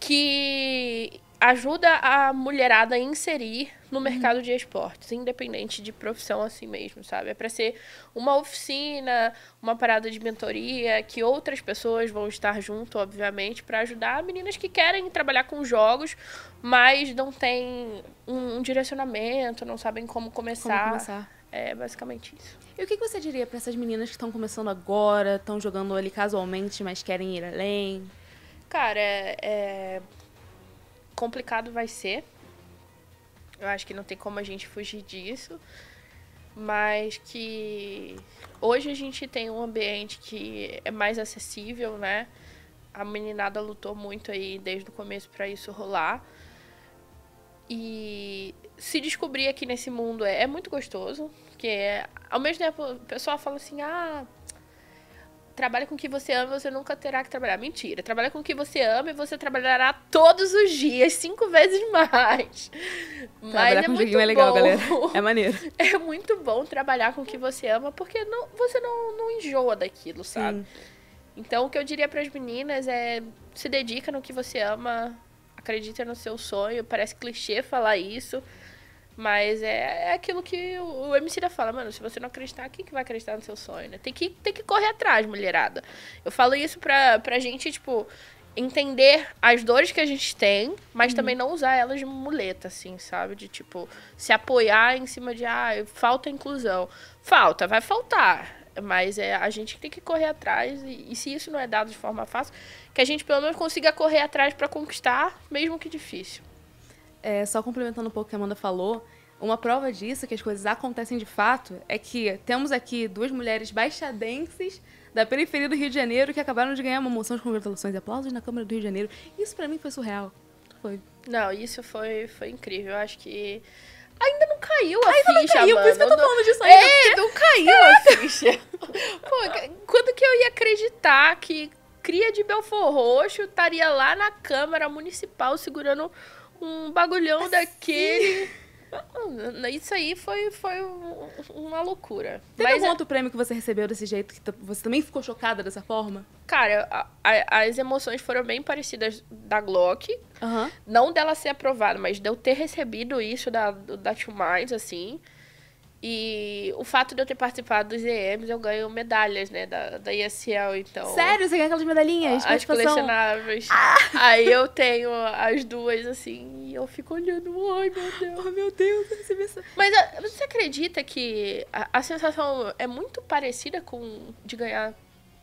que ajuda a mulherada a inserir no mercado de esportes, independente de profissão assim mesmo, sabe? É para ser uma oficina, uma parada de mentoria que outras pessoas vão estar junto, obviamente, para ajudar meninas que querem trabalhar com jogos, mas não têm um, um direcionamento, não sabem como Como começar. começar. É basicamente isso. E o que você diria pra essas meninas que estão começando agora, estão jogando ali casualmente, mas querem ir além? Cara, é, é complicado vai ser. Eu acho que não tem como a gente fugir disso. Mas que hoje a gente tem um ambiente que é mais acessível, né? A meninada lutou muito aí desde o começo para isso rolar. E se descobrir aqui nesse mundo é, é muito gostoso. Porque é, ao mesmo tempo o pessoal fala assim, ah, trabalhe com o que você ama, você nunca terá que trabalhar. Mentira. Trabalhe com o que você ama e você trabalhará todos os dias, cinco vezes mais. Mas Trabalhar é com muito joguinho é legal, bom. galera. É maneiro. É muito bom trabalhar com o que você ama, porque não, você não, não enjoa daquilo, sabe? Sim. Então, o que eu diria para as meninas é se dedica no que você ama, acredita no seu sonho. Parece clichê falar isso, mas é, é aquilo que o, o MC da fala, mano, se você não acreditar, quem que vai acreditar no seu sonho, né? Tem que, tem que correr atrás, mulherada. Eu falo isso pra, pra gente, tipo, entender as dores que a gente tem, mas também não usar elas de muleta, assim, sabe? De, tipo, se apoiar em cima de, ah, falta inclusão. Falta, vai faltar. Mas é a gente tem que correr atrás, e, e se isso não é dado de forma fácil, que a gente pelo menos consiga correr atrás pra conquistar, mesmo que difícil. É, só complementando um pouco o que a Amanda falou, uma prova disso, que as coisas acontecem de fato, é que temos aqui duas mulheres baixadenses da periferia do Rio de Janeiro que acabaram de ganhar uma moção de congratulações e aplausos na Câmara do Rio de Janeiro. Isso pra mim foi surreal. Foi. Não, isso foi, foi incrível. Eu acho que. Ainda não caiu a Ainda não ficha, caiu, por isso que eu tô mano. falando disso ainda. É, não caiu a ficha. Pô, quando que eu ia acreditar que cria de Belfor Roxo estaria lá na Câmara Municipal segurando um bagulhão daquele. Isso aí foi, foi uma loucura. Teve Mas, algum outro prêmio que você recebeu desse jeito que você também ficou chocada dessa forma? Cara, a, a, as emoções foram bem parecidas da Glock. Uhum. Não dela ser aprovada, mas de eu ter recebido isso da, da Two Minds, assim. E o fato de eu ter participado dos EMs, eu ganho medalhas, né, da, da ESL, então... Sério? Você ganha aquelas medalhinhas? As colecionáveis. Ah! Aí eu tenho as duas, assim, e eu fico olhando, ai, meu Deus. Oh, meu Deus, eu recebi essa... Mas ah, você acredita que a, a, sensação é muito parecida com de ganhar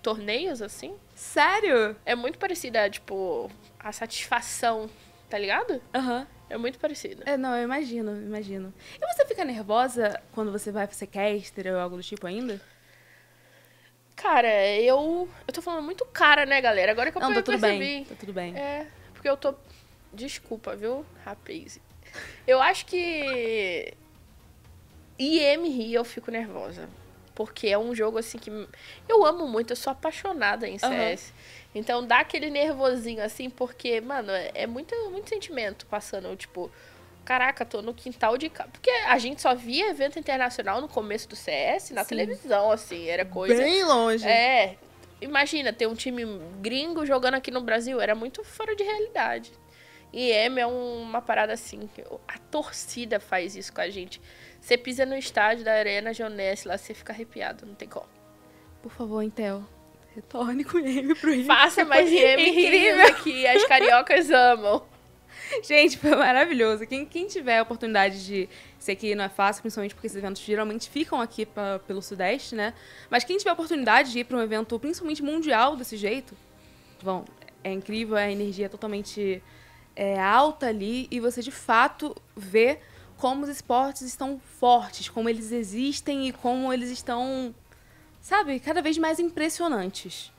torneios, assim? Sério? É muito parecida, tipo, a satisfação, tá ligado? Aham. Uhum. É muito parecida. É, não, eu imagino, imagino. E você fica nervosa quando você vai fazer caster ou algo do tipo ainda? Cara, eu. Eu tô falando muito cara, né, galera? Agora que eu Não, tá tudo percebi. bem. Tá tudo bem. É, porque eu tô. Desculpa, viu, rapaz? Eu acho que. IM Rio eu fico nervosa. Porque é um jogo assim que. Eu amo muito, eu sou apaixonada em CS. Uhum. Então dá aquele nervosinho assim, porque, mano, é, é muito, muito sentimento passando, tipo, caraca, tô no quintal de casa. Porque a gente só via evento internacional no começo do CS na Sim. televisão, assim, era coisa. Bem longe. É. Imagina, ter um time gringo jogando aqui no Brasil, era muito fora de realidade. E M é uma parada assim, a torcida faz isso com a gente. Você pisa no estádio da Arena Geonesse, lá você fica arrepiado, não tem como. Por favor, Intel, Retorne com M pro Rio. Faça mais M incrível que as cariocas amam. Gente, foi maravilhoso. Quem, quem tiver a oportunidade de. Sei que não é fácil, principalmente porque esses eventos geralmente ficam aqui pra, pelo Sudeste, né? Mas quem tiver a oportunidade de ir para um evento, principalmente mundial, desse jeito, vão. É incrível, a energia é totalmente é, alta ali e você de fato vê como os esportes estão fortes, como eles existem e como eles estão sabe, cada vez mais impressionantes.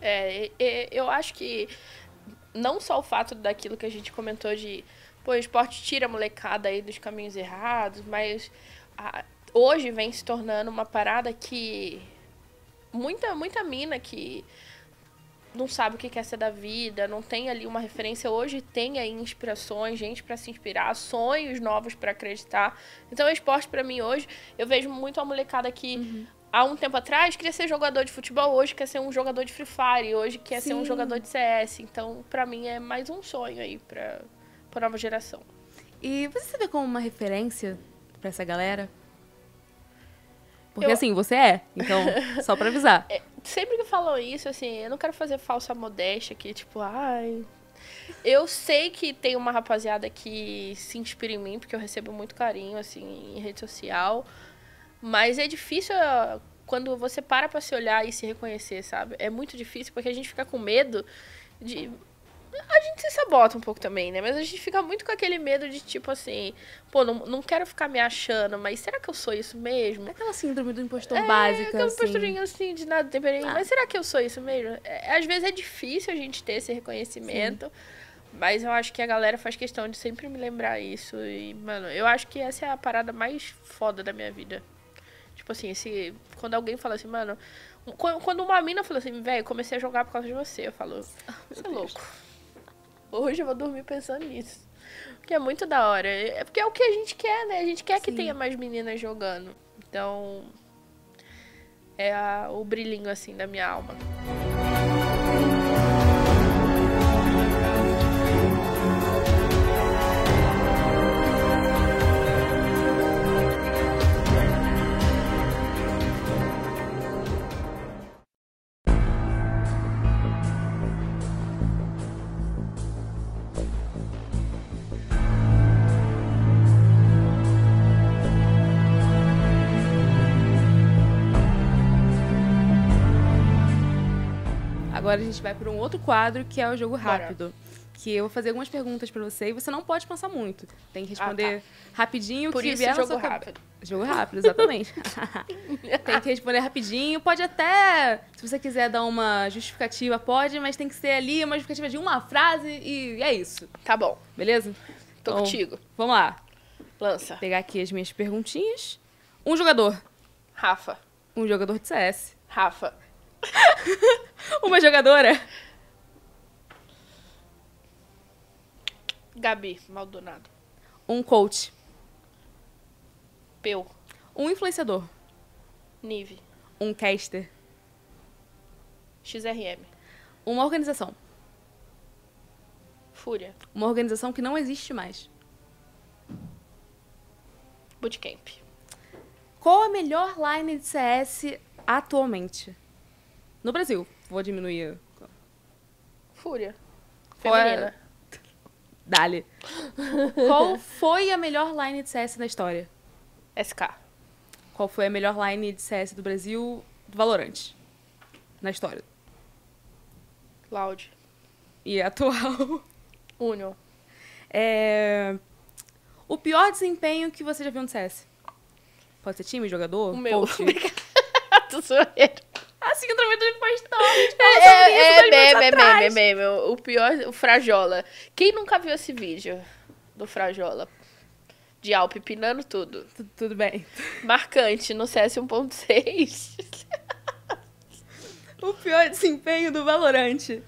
É, eu acho que não só o fato daquilo que a gente comentou de, pô, o esporte tira a molecada aí dos caminhos errados, mas a, hoje vem se tornando uma parada que muita, muita mina que não sabe o que quer ser da vida, não tem ali uma referência. Hoje tem aí inspirações, gente para se inspirar, sonhos novos para acreditar. Então, o esporte para mim hoje, eu vejo muito a molecada que uhum há um tempo atrás queria ser jogador de futebol, hoje quer ser um jogador de Free Fire, hoje quer Sim. ser um jogador de CS. Então, para mim, é mais um sonho aí pra, pra nova geração. E você se vê como uma referência para essa galera? Porque eu... assim, você é. Então, só pra avisar. É, sempre que falam isso, assim, eu não quero fazer falsa modéstia aqui, tipo, ai. Eu sei que tem uma rapaziada que se inspira em mim, porque eu recebo muito carinho, assim, em rede social. Mas é difícil ah, quando você para pra se olhar e se reconhecer, sabe? É muito difícil porque a gente fica com medo de. A gente se sabota um pouco também, né? Mas a gente fica muito com aquele medo de, tipo assim, pô, não, não quero ficar me achando, mas será que eu sou isso mesmo? Aquela síndrome do impostor é, básica. Aquela assim. posturinha assim, de nada temperinho. Ah. Mas será que eu sou isso mesmo? É, às vezes é difícil a gente ter esse reconhecimento. Sim. Mas eu acho que a galera faz questão de sempre me lembrar isso. E, mano, eu acho que essa é a parada mais foda da minha vida. Tipo assim, se, quando alguém fala assim, mano. Quando uma mina fala assim, velho, comecei a jogar por causa de você, eu falo, você é louco. Hoje eu vou dormir pensando nisso. Porque é muito da hora. É porque é o que a gente quer, né? A gente quer Sim. que tenha mais meninas jogando. Então. É a, o brilhinho, assim, da minha alma. Agora a gente vai para um outro quadro que é o jogo rápido. Bora. Que eu vou fazer algumas perguntas para você e você não pode pensar muito. Tem que responder ah, tá. rapidinho Por que isso, vier jogo rápido. Jogo rápido, exatamente. tem que responder rapidinho. Pode até, se você quiser dar uma justificativa, pode, mas tem que ser ali uma justificativa de uma frase e é isso. Tá bom. Beleza? Tô então, contigo. Vamos lá. Lança. Vou pegar aqui as minhas perguntinhas. Um jogador. Rafa. Um jogador de CS. Rafa. Uma jogadora. Gabi Maldonado. Um coach. Peu. Um influenciador. Nive. Um caster. XRM. Uma organização. Fúria. Uma organização que não existe mais. Bootcamp. Qual a melhor line de CS atualmente? No Brasil. Vou diminuir. Fúria. Qual é- Feminina. Dali. Qual foi a melhor line de CS na história? SK. Qual foi a melhor line de CS do Brasil do Valorant? Na história. Loud. E atual. Union. É... O pior desempenho que você já viu no CS? Pode ser time, jogador? O meu. coach? Tô zoeira. A síndrome do impostor, É, é, é minutos meme, é meme, é meme. O pior, o Frajola. Quem nunca viu esse vídeo do Frajola? De Alpe pinando tudo. Tu- Tudo bem. Marcante no CS 1.6. O pior desempenho do Valorant.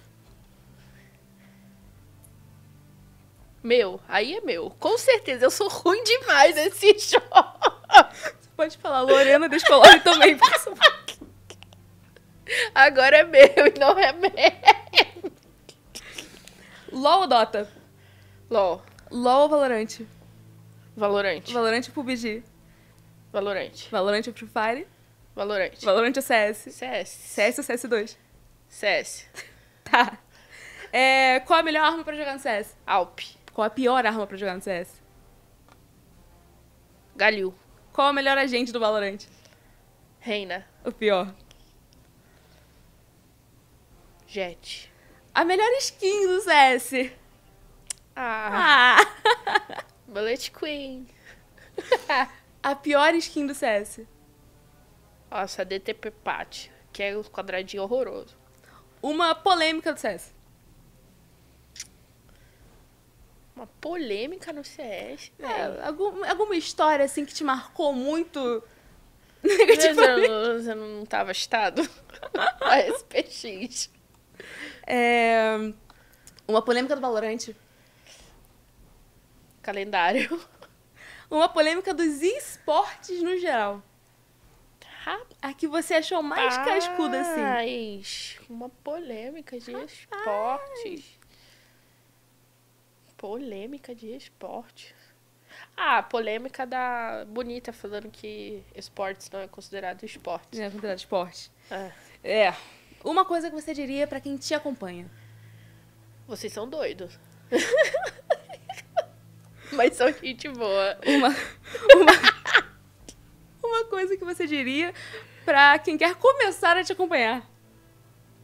Meu, aí é meu. Com certeza, eu sou ruim demais nesse jogo. Você pode falar Lorena Descolore também. eu sou- Agora é meu e não é meu. LOL ou Dota? LOL. LOL ou Valorant? Valorante. Valorant ou PUBG? Valorante. Valorant ou Free Fire? Valorante. Valorant ou CS? CS. CS ou CS2? CS. Tá. É, qual a melhor arma pra jogar no CS? Alp. Qual a pior arma pra jogar no CS? Galil. Qual a melhor agente do Valorant? Reina. O pior. Jet. A melhor skin do CS. Ah. Ah! Bullet Queen. A pior skin do CS. Nossa, DTP Pat. Que é o quadradinho horroroso. Uma polêmica do CS. Uma polêmica no CS, velho. É, algum- alguma história assim que te marcou muito Você negativamente. não, você não tava estado? A SPX. É, uma polêmica do Valorant. Calendário. Uma polêmica dos esportes no geral. A que você achou mais cascuda, assim. Rapaz, Uma polêmica de esportes. Polêmica de esportes. Ah, polêmica da Bonita falando que esportes não é considerado esporte. É considerado esporte. É. É. Uma coisa que você diria pra quem te acompanha. Vocês são doidos. Mas são gente boa. Uma, uma, uma coisa que você diria pra quem quer começar a te acompanhar.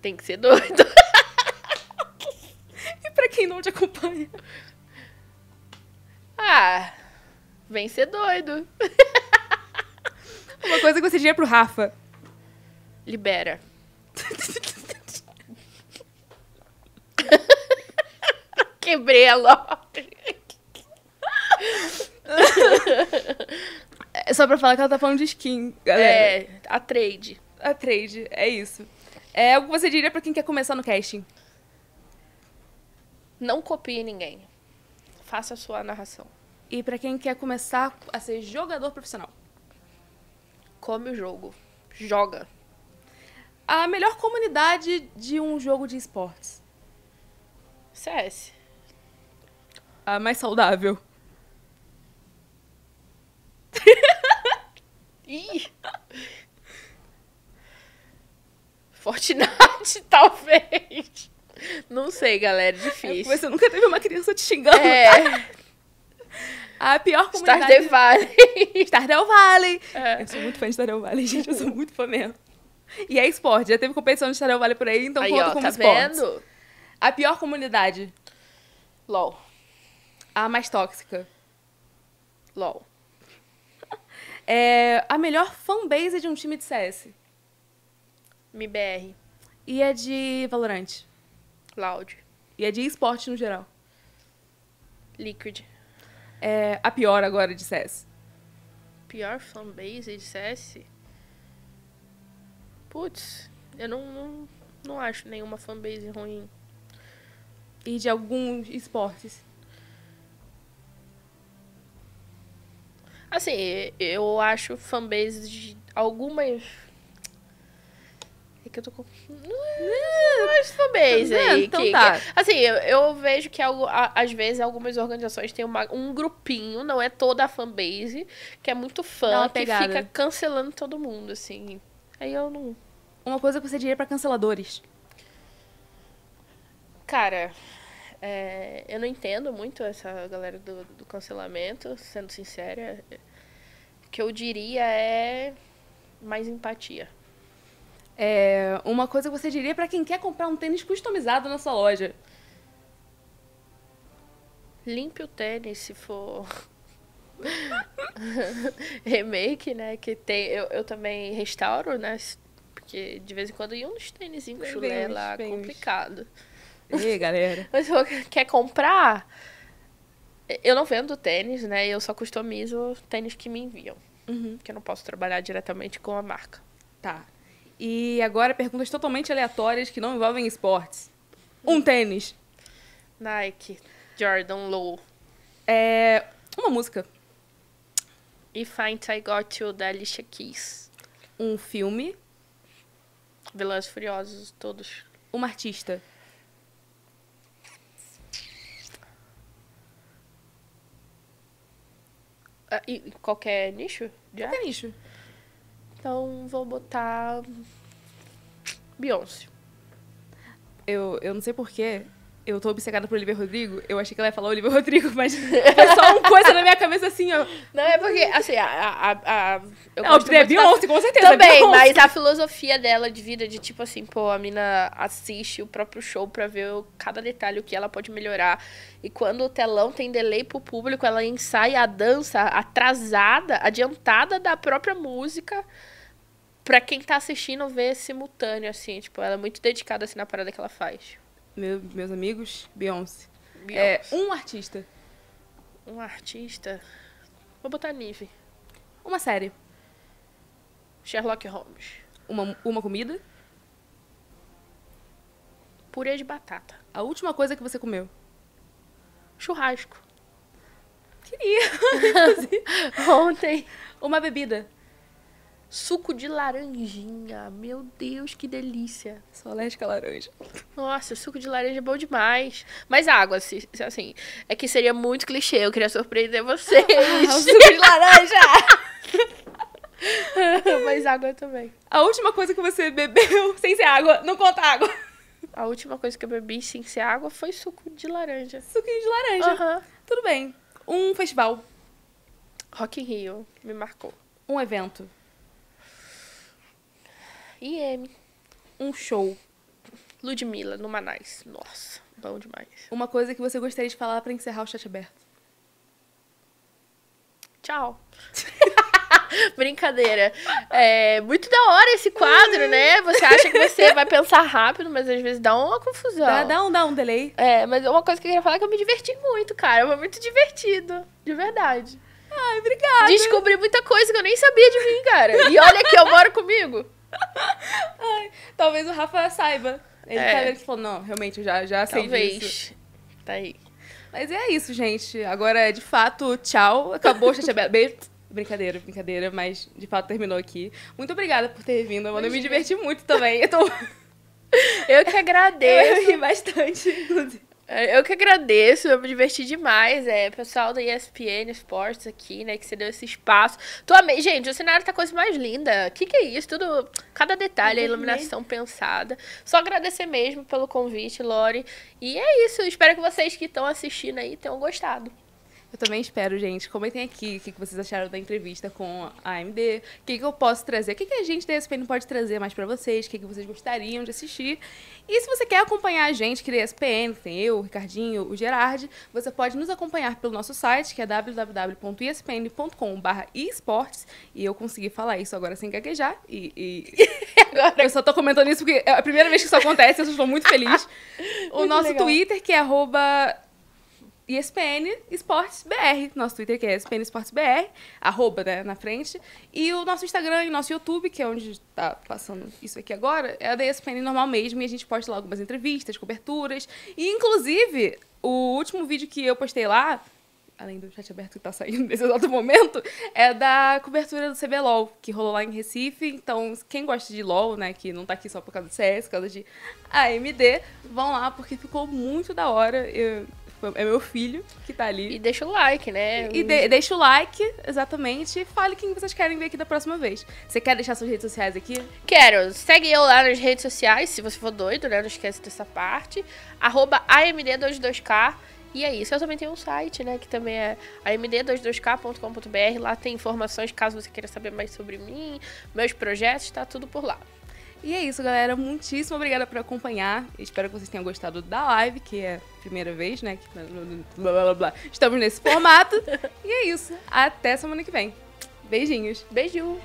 Tem que ser doido. E pra quem não te acompanha. Ah, vem ser doido. Uma coisa que você diria pro Rafa. Libera. Quebrei a loja. É só pra falar que ela tá falando de skin, galera. É, a trade. A trade, é isso. É o que você diria pra quem quer começar no casting. Não copie ninguém. Faça a sua narração. E pra quem quer começar a ser jogador profissional. Come o jogo. Joga. A melhor comunidade de um jogo de esportes. CS. A mais saudável. Ih! Fortnite, talvez. Não sei, galera. É Difícil. porque você nunca teve uma criança te xingando. É, A pior comunidade... Stardew Valley. Stardew Valley. É. Eu sou muito fã de Stardew Valley, gente. Eu sou muito fã mesmo. E é esporte. Já teve competição de Stardew Valley por aí, então Aí, conta ó, como tá esporte. vendo? A pior comunidade. LOL. A mais tóxica. LOL. É a melhor fanbase de um time de CS. MBR. E é de Valorant. Loud. E é de esporte no geral. Liquid. É a pior agora de CS. Pior fanbase de CS? Putz, eu não, não, não acho nenhuma fanbase ruim. E de alguns esportes. Assim, eu acho fanbase de algumas. É que eu tô com. Mas fanbase aí. Então que, tá. Que, assim, eu, eu, vejo que às vezes algumas organizações têm uma, um grupinho, não é toda a fanbase, que é muito fã, que fica cancelando todo mundo, assim. Aí eu não. Uma coisa que você diria pra canceladores. Cara, é, eu não entendo muito essa galera do, do cancelamento, sendo sincera. O que eu diria é mais empatia. É, uma coisa que você diria pra quem quer comprar um tênis customizado na sua loja. Limpe o tênis se for remake, né? Que tem. Eu, eu também restauro, né? Porque de vez em quando ia uns tênis com Vem chulé lá, uns. complicado. Ei, galera. Mas quer comprar, eu não vendo tênis, né? Eu só customizo tênis que me enviam. Uhum. Porque eu não posso trabalhar diretamente com a marca. Tá. E agora perguntas totalmente aleatórias que não envolvem esportes. Um tênis. Nike, Jordan Low. É. Uma música. If I Got You, da Alicia Keys. Um filme. Velozes Furiosos, todos. Uma artista. Ah, e qualquer nicho? Já? Qualquer nicho. Então vou botar. Beyoncé. Eu, eu não sei porquê. Eu tô obcecada por Olivia Rodrigo. Eu achei que ela ia falar Olivia Rodrigo, mas foi só uma coisa na minha cabeça assim, ó. Não, é porque, assim, a. a, a- eu Não, é da- Beyoncé, com certeza. Também, Beyoncé. mas a filosofia dela de vida, de tipo assim, pô, a mina assiste o próprio show pra ver cada detalhe, o que ela pode melhorar. E quando o telão tem delay pro público, ela ensaia a dança atrasada, adiantada da própria música, pra quem tá assistindo ver simultâneo, assim. Tipo, ela é muito dedicada, assim, na parada que ela faz. Meu- meus amigos, Beyoncé. É, um artista. Um artista. Vou botar Nive. Uma série. Sherlock Holmes. Uma, uma comida. Purê de batata. A última coisa que você comeu. Churrasco. Queria. Ontem. Uma bebida. Suco de laranjinha. Meu Deus, que delícia. Sou alérgica a laranja. Nossa, suco de laranja é bom demais. Mas água, se- se- assim, é que seria muito clichê. Eu queria surpreender vocês. Ah, suco de laranja! Mas água também. A última coisa que você bebeu sem ser água. Não conta água. A última coisa que eu bebi sem ser água foi suco de laranja. Suquinho de laranja. Tudo bem. Um festival. Rock in Rio me marcou. Um evento. IM. Um show. Ludmilla, no Manais. Nossa, bom demais. Uma coisa que você gostaria de falar pra encerrar o chat aberto. Tchau. Brincadeira. É muito da hora esse quadro, né? Você acha que você vai pensar rápido, mas às vezes dá uma confusão. Dá, dá um, dá um delay. É, mas uma coisa que eu queria falar é que eu me diverti muito, cara. Foi muito divertido. De verdade. Ai, obrigada. Descobri muita coisa que eu nem sabia de mim, cara. E olha que eu moro comigo. Ai, talvez o Rafa saiba. Ele É. tá falou, não, realmente, eu já, já sei disso. Talvez. Tá aí. Mas é isso, gente. Agora, de fato, tchau. Acabou o aberto. Beijo. Brincadeira, brincadeira, mas de fato terminou aqui. Muito obrigada por ter vindo, mano. Eu me diverti muito também. Eu, tô... Eu que agradeço. eu ri bastante, inclusive. É, Eu que agradeço, eu me diverti demais. É, pessoal da ESPN Sports aqui, né, que você deu esse espaço. Tô amei. Gente, o cenário tá a coisa mais linda. O que, que é isso? Tudo, cada detalhe, a Vermelho. iluminação pensada. Só agradecer mesmo pelo convite, Lori. E é isso. Espero que vocês que estão assistindo aí tenham gostado. Eu também espero, gente. Comentem aqui o que vocês acharam da entrevista com a AMD. O que, que eu posso trazer? O que, que a gente da ESPN pode trazer mais pra vocês? O que, que vocês gostariam de assistir? E se você quer acompanhar a gente, que da ESPN, que tem eu, o Ricardinho, o Gerard, você pode nos acompanhar pelo nosso site, que é www.espn.com.br esportes. E eu consegui falar isso agora sem gaguejar. E, e... Agora, eu só tô comentando isso porque é a primeira vez que isso acontece, eu estou muito feliz. o Muito nosso legal. Twitter, que é arroba ESPN Esportes BR. Nosso Twitter que é ESPN Esportes BR, arroba, né, na frente. E o nosso Instagram e nosso YouTube, que é onde tá passando isso aqui agora, é da ESPN normal mesmo. E a gente posta lá algumas entrevistas, coberturas. E, inclusive, o último vídeo que eu postei lá, além do chat aberto que tá saindo nesse exato momento, é da cobertura do CBLOL, que rolou lá em Recife. Então, quem gosta de LOL, né, que não tá aqui só por causa do CS, por causa de AMD, vão lá, porque ficou muito da hora. Eu, é meu filho que tá ali. E deixa o like, né? E de, deixa o like, exatamente, e fale quem vocês querem ver aqui da próxima vez. Você quer deixar suas redes sociais aqui? Quero. Segue eu lá nas redes sociais, se você for doido, né? Não esquece dessa parte. Arroba AMD22K. E é isso. Eu também tenho um site, né? Que também é amd22k.com.br. Lá tem informações caso você queira saber mais sobre mim, meus projetos, tá tudo por lá. E é isso, galera. Muitíssimo obrigada por acompanhar. Espero que vocês tenham gostado da live, que é a primeira vez, né? Que... Blá, blá, blá, Estamos nesse formato. e é isso. Até semana que vem. Beijinhos. Beijo.